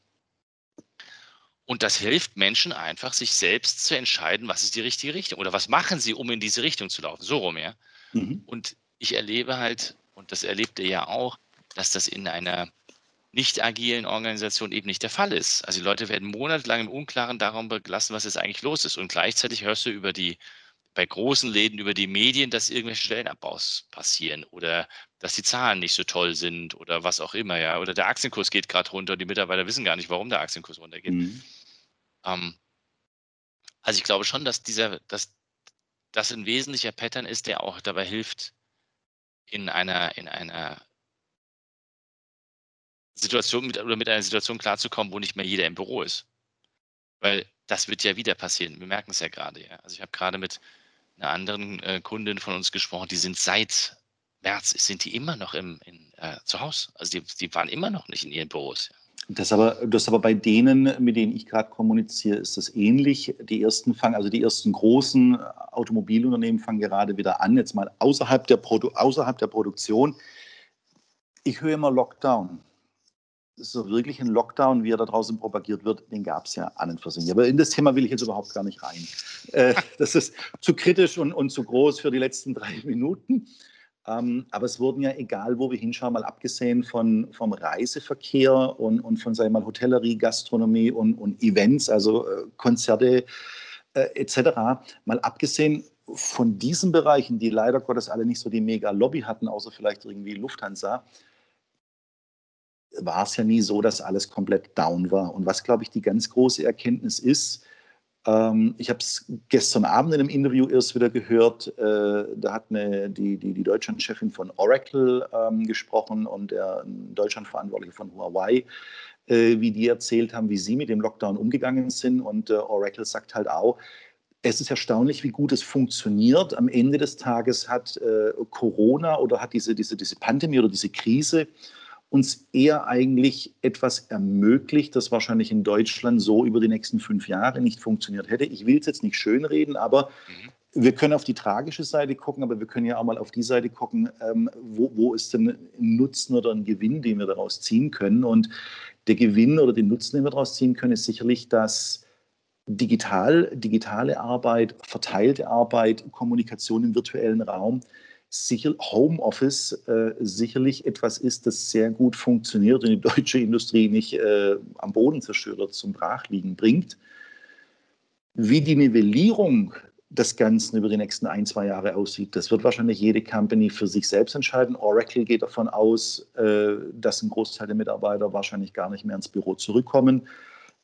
[SPEAKER 1] Und das hilft Menschen einfach, sich selbst zu entscheiden, was ist die richtige Richtung oder was machen sie, um in diese Richtung zu laufen. So rum, ja. Mhm. Und ich erlebe halt, und das erlebt ihr ja auch, dass das in einer nicht agilen Organisation eben nicht der Fall ist. Also die Leute werden monatelang im Unklaren darum gelassen, was jetzt eigentlich los ist. Und gleichzeitig hörst du über die, bei großen Läden über die Medien, dass irgendwelche Stellenabbaus passieren oder dass die Zahlen nicht so toll sind oder was auch immer, ja. Oder der Aktienkurs geht gerade runter und die Mitarbeiter wissen gar nicht, warum der Aktienkurs runtergeht. Mhm. Ähm, also ich glaube schon, dass dieser, dass das ein wesentlicher Pattern ist, der auch dabei hilft, in einer, in einer Situation mit, oder mit einer Situation klarzukommen, wo nicht mehr jeder im Büro ist. Weil das wird ja wieder passieren. Wir merken es ja gerade. Ja. Also ich habe gerade mit einer anderen äh, Kundin von uns gesprochen, die sind seit März, sind die immer noch im, in, äh, zu Hause. Also die, die waren immer noch nicht in ihren Büros. Ja.
[SPEAKER 2] Das aber, das aber bei denen, mit denen ich gerade kommuniziere, ist das ähnlich. Die ersten fangen, also die ersten großen Automobilunternehmen fangen gerade wieder an, jetzt mal außerhalb der, Produ außerhalb der Produktion. Ich höre immer Lockdown. So wirklich ein Lockdown, wie er da draußen propagiert wird, den gab es ja an und für sich. Aber in das Thema will ich jetzt überhaupt gar nicht rein. Äh, das ist zu kritisch und, und zu groß für die letzten drei Minuten. Ähm, aber es wurden ja, egal wo wir hinschauen, mal abgesehen von, vom Reiseverkehr und, und von, sagen wir mal, Hotellerie, Gastronomie und, und Events, also äh, Konzerte äh, etc., mal abgesehen von diesen Bereichen, die leider Gottes alle nicht so die mega Lobby hatten, außer vielleicht irgendwie Lufthansa, war es ja nie so, dass alles komplett down war. Und was, glaube ich, die ganz große Erkenntnis ist, ähm, ich habe es gestern Abend in einem Interview erst wieder gehört. Äh, da hat eine, die, die, die Deutschlandchefin von Oracle ähm, gesprochen und der Deutschlandverantwortliche von Huawei, äh, wie die erzählt haben, wie sie mit dem Lockdown umgegangen sind. Und äh, Oracle sagt halt auch, es ist erstaunlich, wie gut es funktioniert. Am Ende des Tages hat äh, Corona oder hat diese, diese, diese Pandemie oder diese Krise uns eher eigentlich etwas ermöglicht, das wahrscheinlich in Deutschland so über die nächsten fünf Jahre nicht funktioniert hätte. Ich will es jetzt nicht schönreden, aber mhm. wir können auf die tragische Seite gucken, aber wir können ja auch mal auf die Seite gucken, ähm, wo, wo ist denn ein Nutzen oder ein Gewinn, den wir daraus ziehen können. Und der Gewinn oder den Nutzen, den wir daraus ziehen können, ist sicherlich, dass digital, digitale Arbeit, verteilte Arbeit, Kommunikation im virtuellen Raum sicher Homeoffice äh, sicherlich etwas ist, das sehr gut funktioniert und die deutsche Industrie nicht äh, am Boden zerstört oder zum Brachliegen bringt. Wie die Nivellierung des Ganzen über die nächsten ein, zwei Jahre aussieht, das wird wahrscheinlich jede Company für sich selbst entscheiden. Oracle geht davon aus, äh, dass ein Großteil der Mitarbeiter wahrscheinlich gar nicht mehr ins Büro zurückkommen.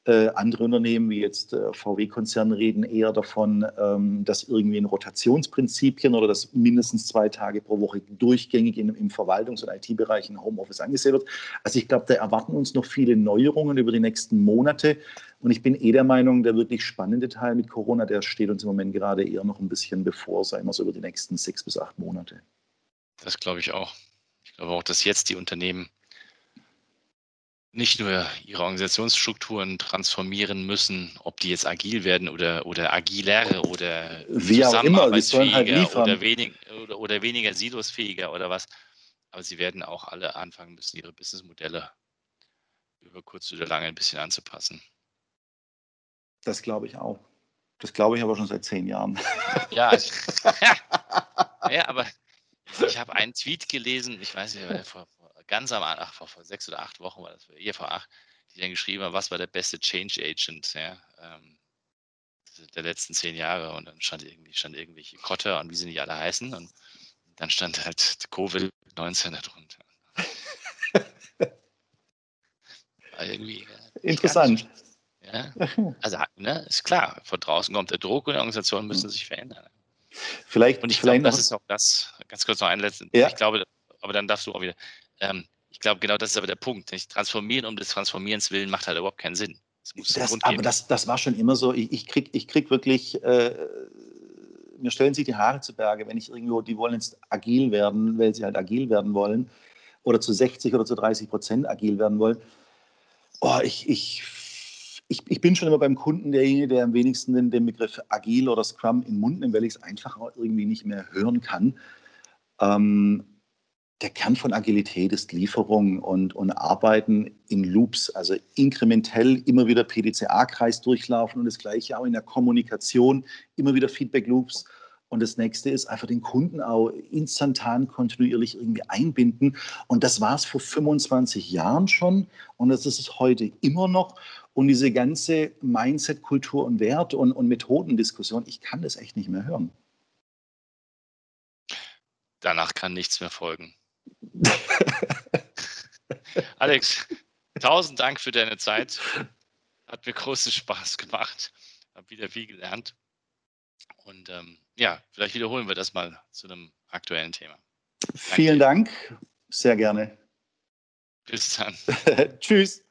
[SPEAKER 2] Äh, andere Unternehmen wie jetzt äh, VW-Konzern reden eher davon, ähm, dass irgendwie in Rotationsprinzipien oder dass mindestens zwei Tage pro Woche durchgängig in, im Verwaltungs- und IT-Bereich in Homeoffice angesehen wird. Also ich glaube, da erwarten uns noch viele Neuerungen über die nächsten Monate. Und ich bin eh der Meinung, der wirklich spannende Teil mit Corona, der steht uns im Moment gerade eher noch ein bisschen bevor, sagen wir so über die nächsten sechs bis acht Monate.
[SPEAKER 1] Das glaube ich auch. Ich glaube auch, dass jetzt die Unternehmen nicht nur ihre Organisationsstrukturen transformieren müssen, ob die jetzt agil werden oder, oder agiler oder
[SPEAKER 2] Wie auch immer, sollen halt liefern.
[SPEAKER 1] Oder, wenig, oder, oder weniger silosfähiger oder was. Aber sie werden auch alle anfangen müssen, ihre Businessmodelle über kurz oder lange ein bisschen anzupassen.
[SPEAKER 2] Das glaube ich auch. Das glaube ich aber schon seit zehn Jahren.
[SPEAKER 1] Ja, ich, ja aber ich habe einen Tweet gelesen, ich weiß nicht, vor, ganz am Anfang, vor, vor sechs oder acht Wochen war das, eher vor acht, die dann geschrieben haben, was war der beste Change Agent ja, ähm, der letzten zehn Jahre. Und dann stand irgendwie, stand irgendwelche Kotter und wie sie nicht alle heißen. Und dann stand halt Covid-19 darunter.
[SPEAKER 2] irgendwie, äh, Interessant.
[SPEAKER 1] Ja? Also, ne, ist klar, von draußen kommt der Druck und die Organisationen müssen hm. sich verändern.
[SPEAKER 2] Vielleicht,
[SPEAKER 1] und ich
[SPEAKER 2] glaube,
[SPEAKER 1] das ist auch das, ganz kurz noch ein letztes, ja. ich glaube, aber dann darfst du auch wieder, ähm, ich glaube, genau das ist aber der Punkt. Nicht? Transformieren um des Transformierens willen macht halt überhaupt keinen Sinn.
[SPEAKER 2] Das, aber das, das war schon immer so. Ich, ich krieg, ich krieg wirklich, äh, mir stellen sich die Haare zu Berge, wenn ich irgendwo, die wollen jetzt agil werden, weil sie halt agil werden wollen oder zu 60 oder zu 30 Prozent agil werden wollen. Oh, ich, ich, ich, ich bin schon immer beim Kunden derjenige, der am wenigsten den, den Begriff agil oder Scrum in den Mund nimmt, weil ich es einfach irgendwie nicht mehr hören kann. Ähm, der Kern von Agilität ist Lieferung und, und Arbeiten in Loops, also inkrementell immer wieder PDCA-Kreis durchlaufen und das gleiche auch in der Kommunikation, immer wieder Feedback-Loops. Und das nächste ist einfach den Kunden auch instantan kontinuierlich irgendwie einbinden. Und das war es vor 25 Jahren schon und das ist es heute immer noch. Und diese ganze Mindset, Kultur und Wert und, und Methodendiskussion, ich kann das echt nicht mehr hören.
[SPEAKER 1] Danach kann nichts mehr folgen. Alex, tausend Dank für deine Zeit. Hat mir großen Spaß gemacht. Habe wieder viel gelernt. Und ähm, ja, vielleicht wiederholen wir das mal zu einem aktuellen Thema.
[SPEAKER 2] Danke. Vielen Dank. Sehr gerne.
[SPEAKER 1] Bis dann.
[SPEAKER 2] Tschüss.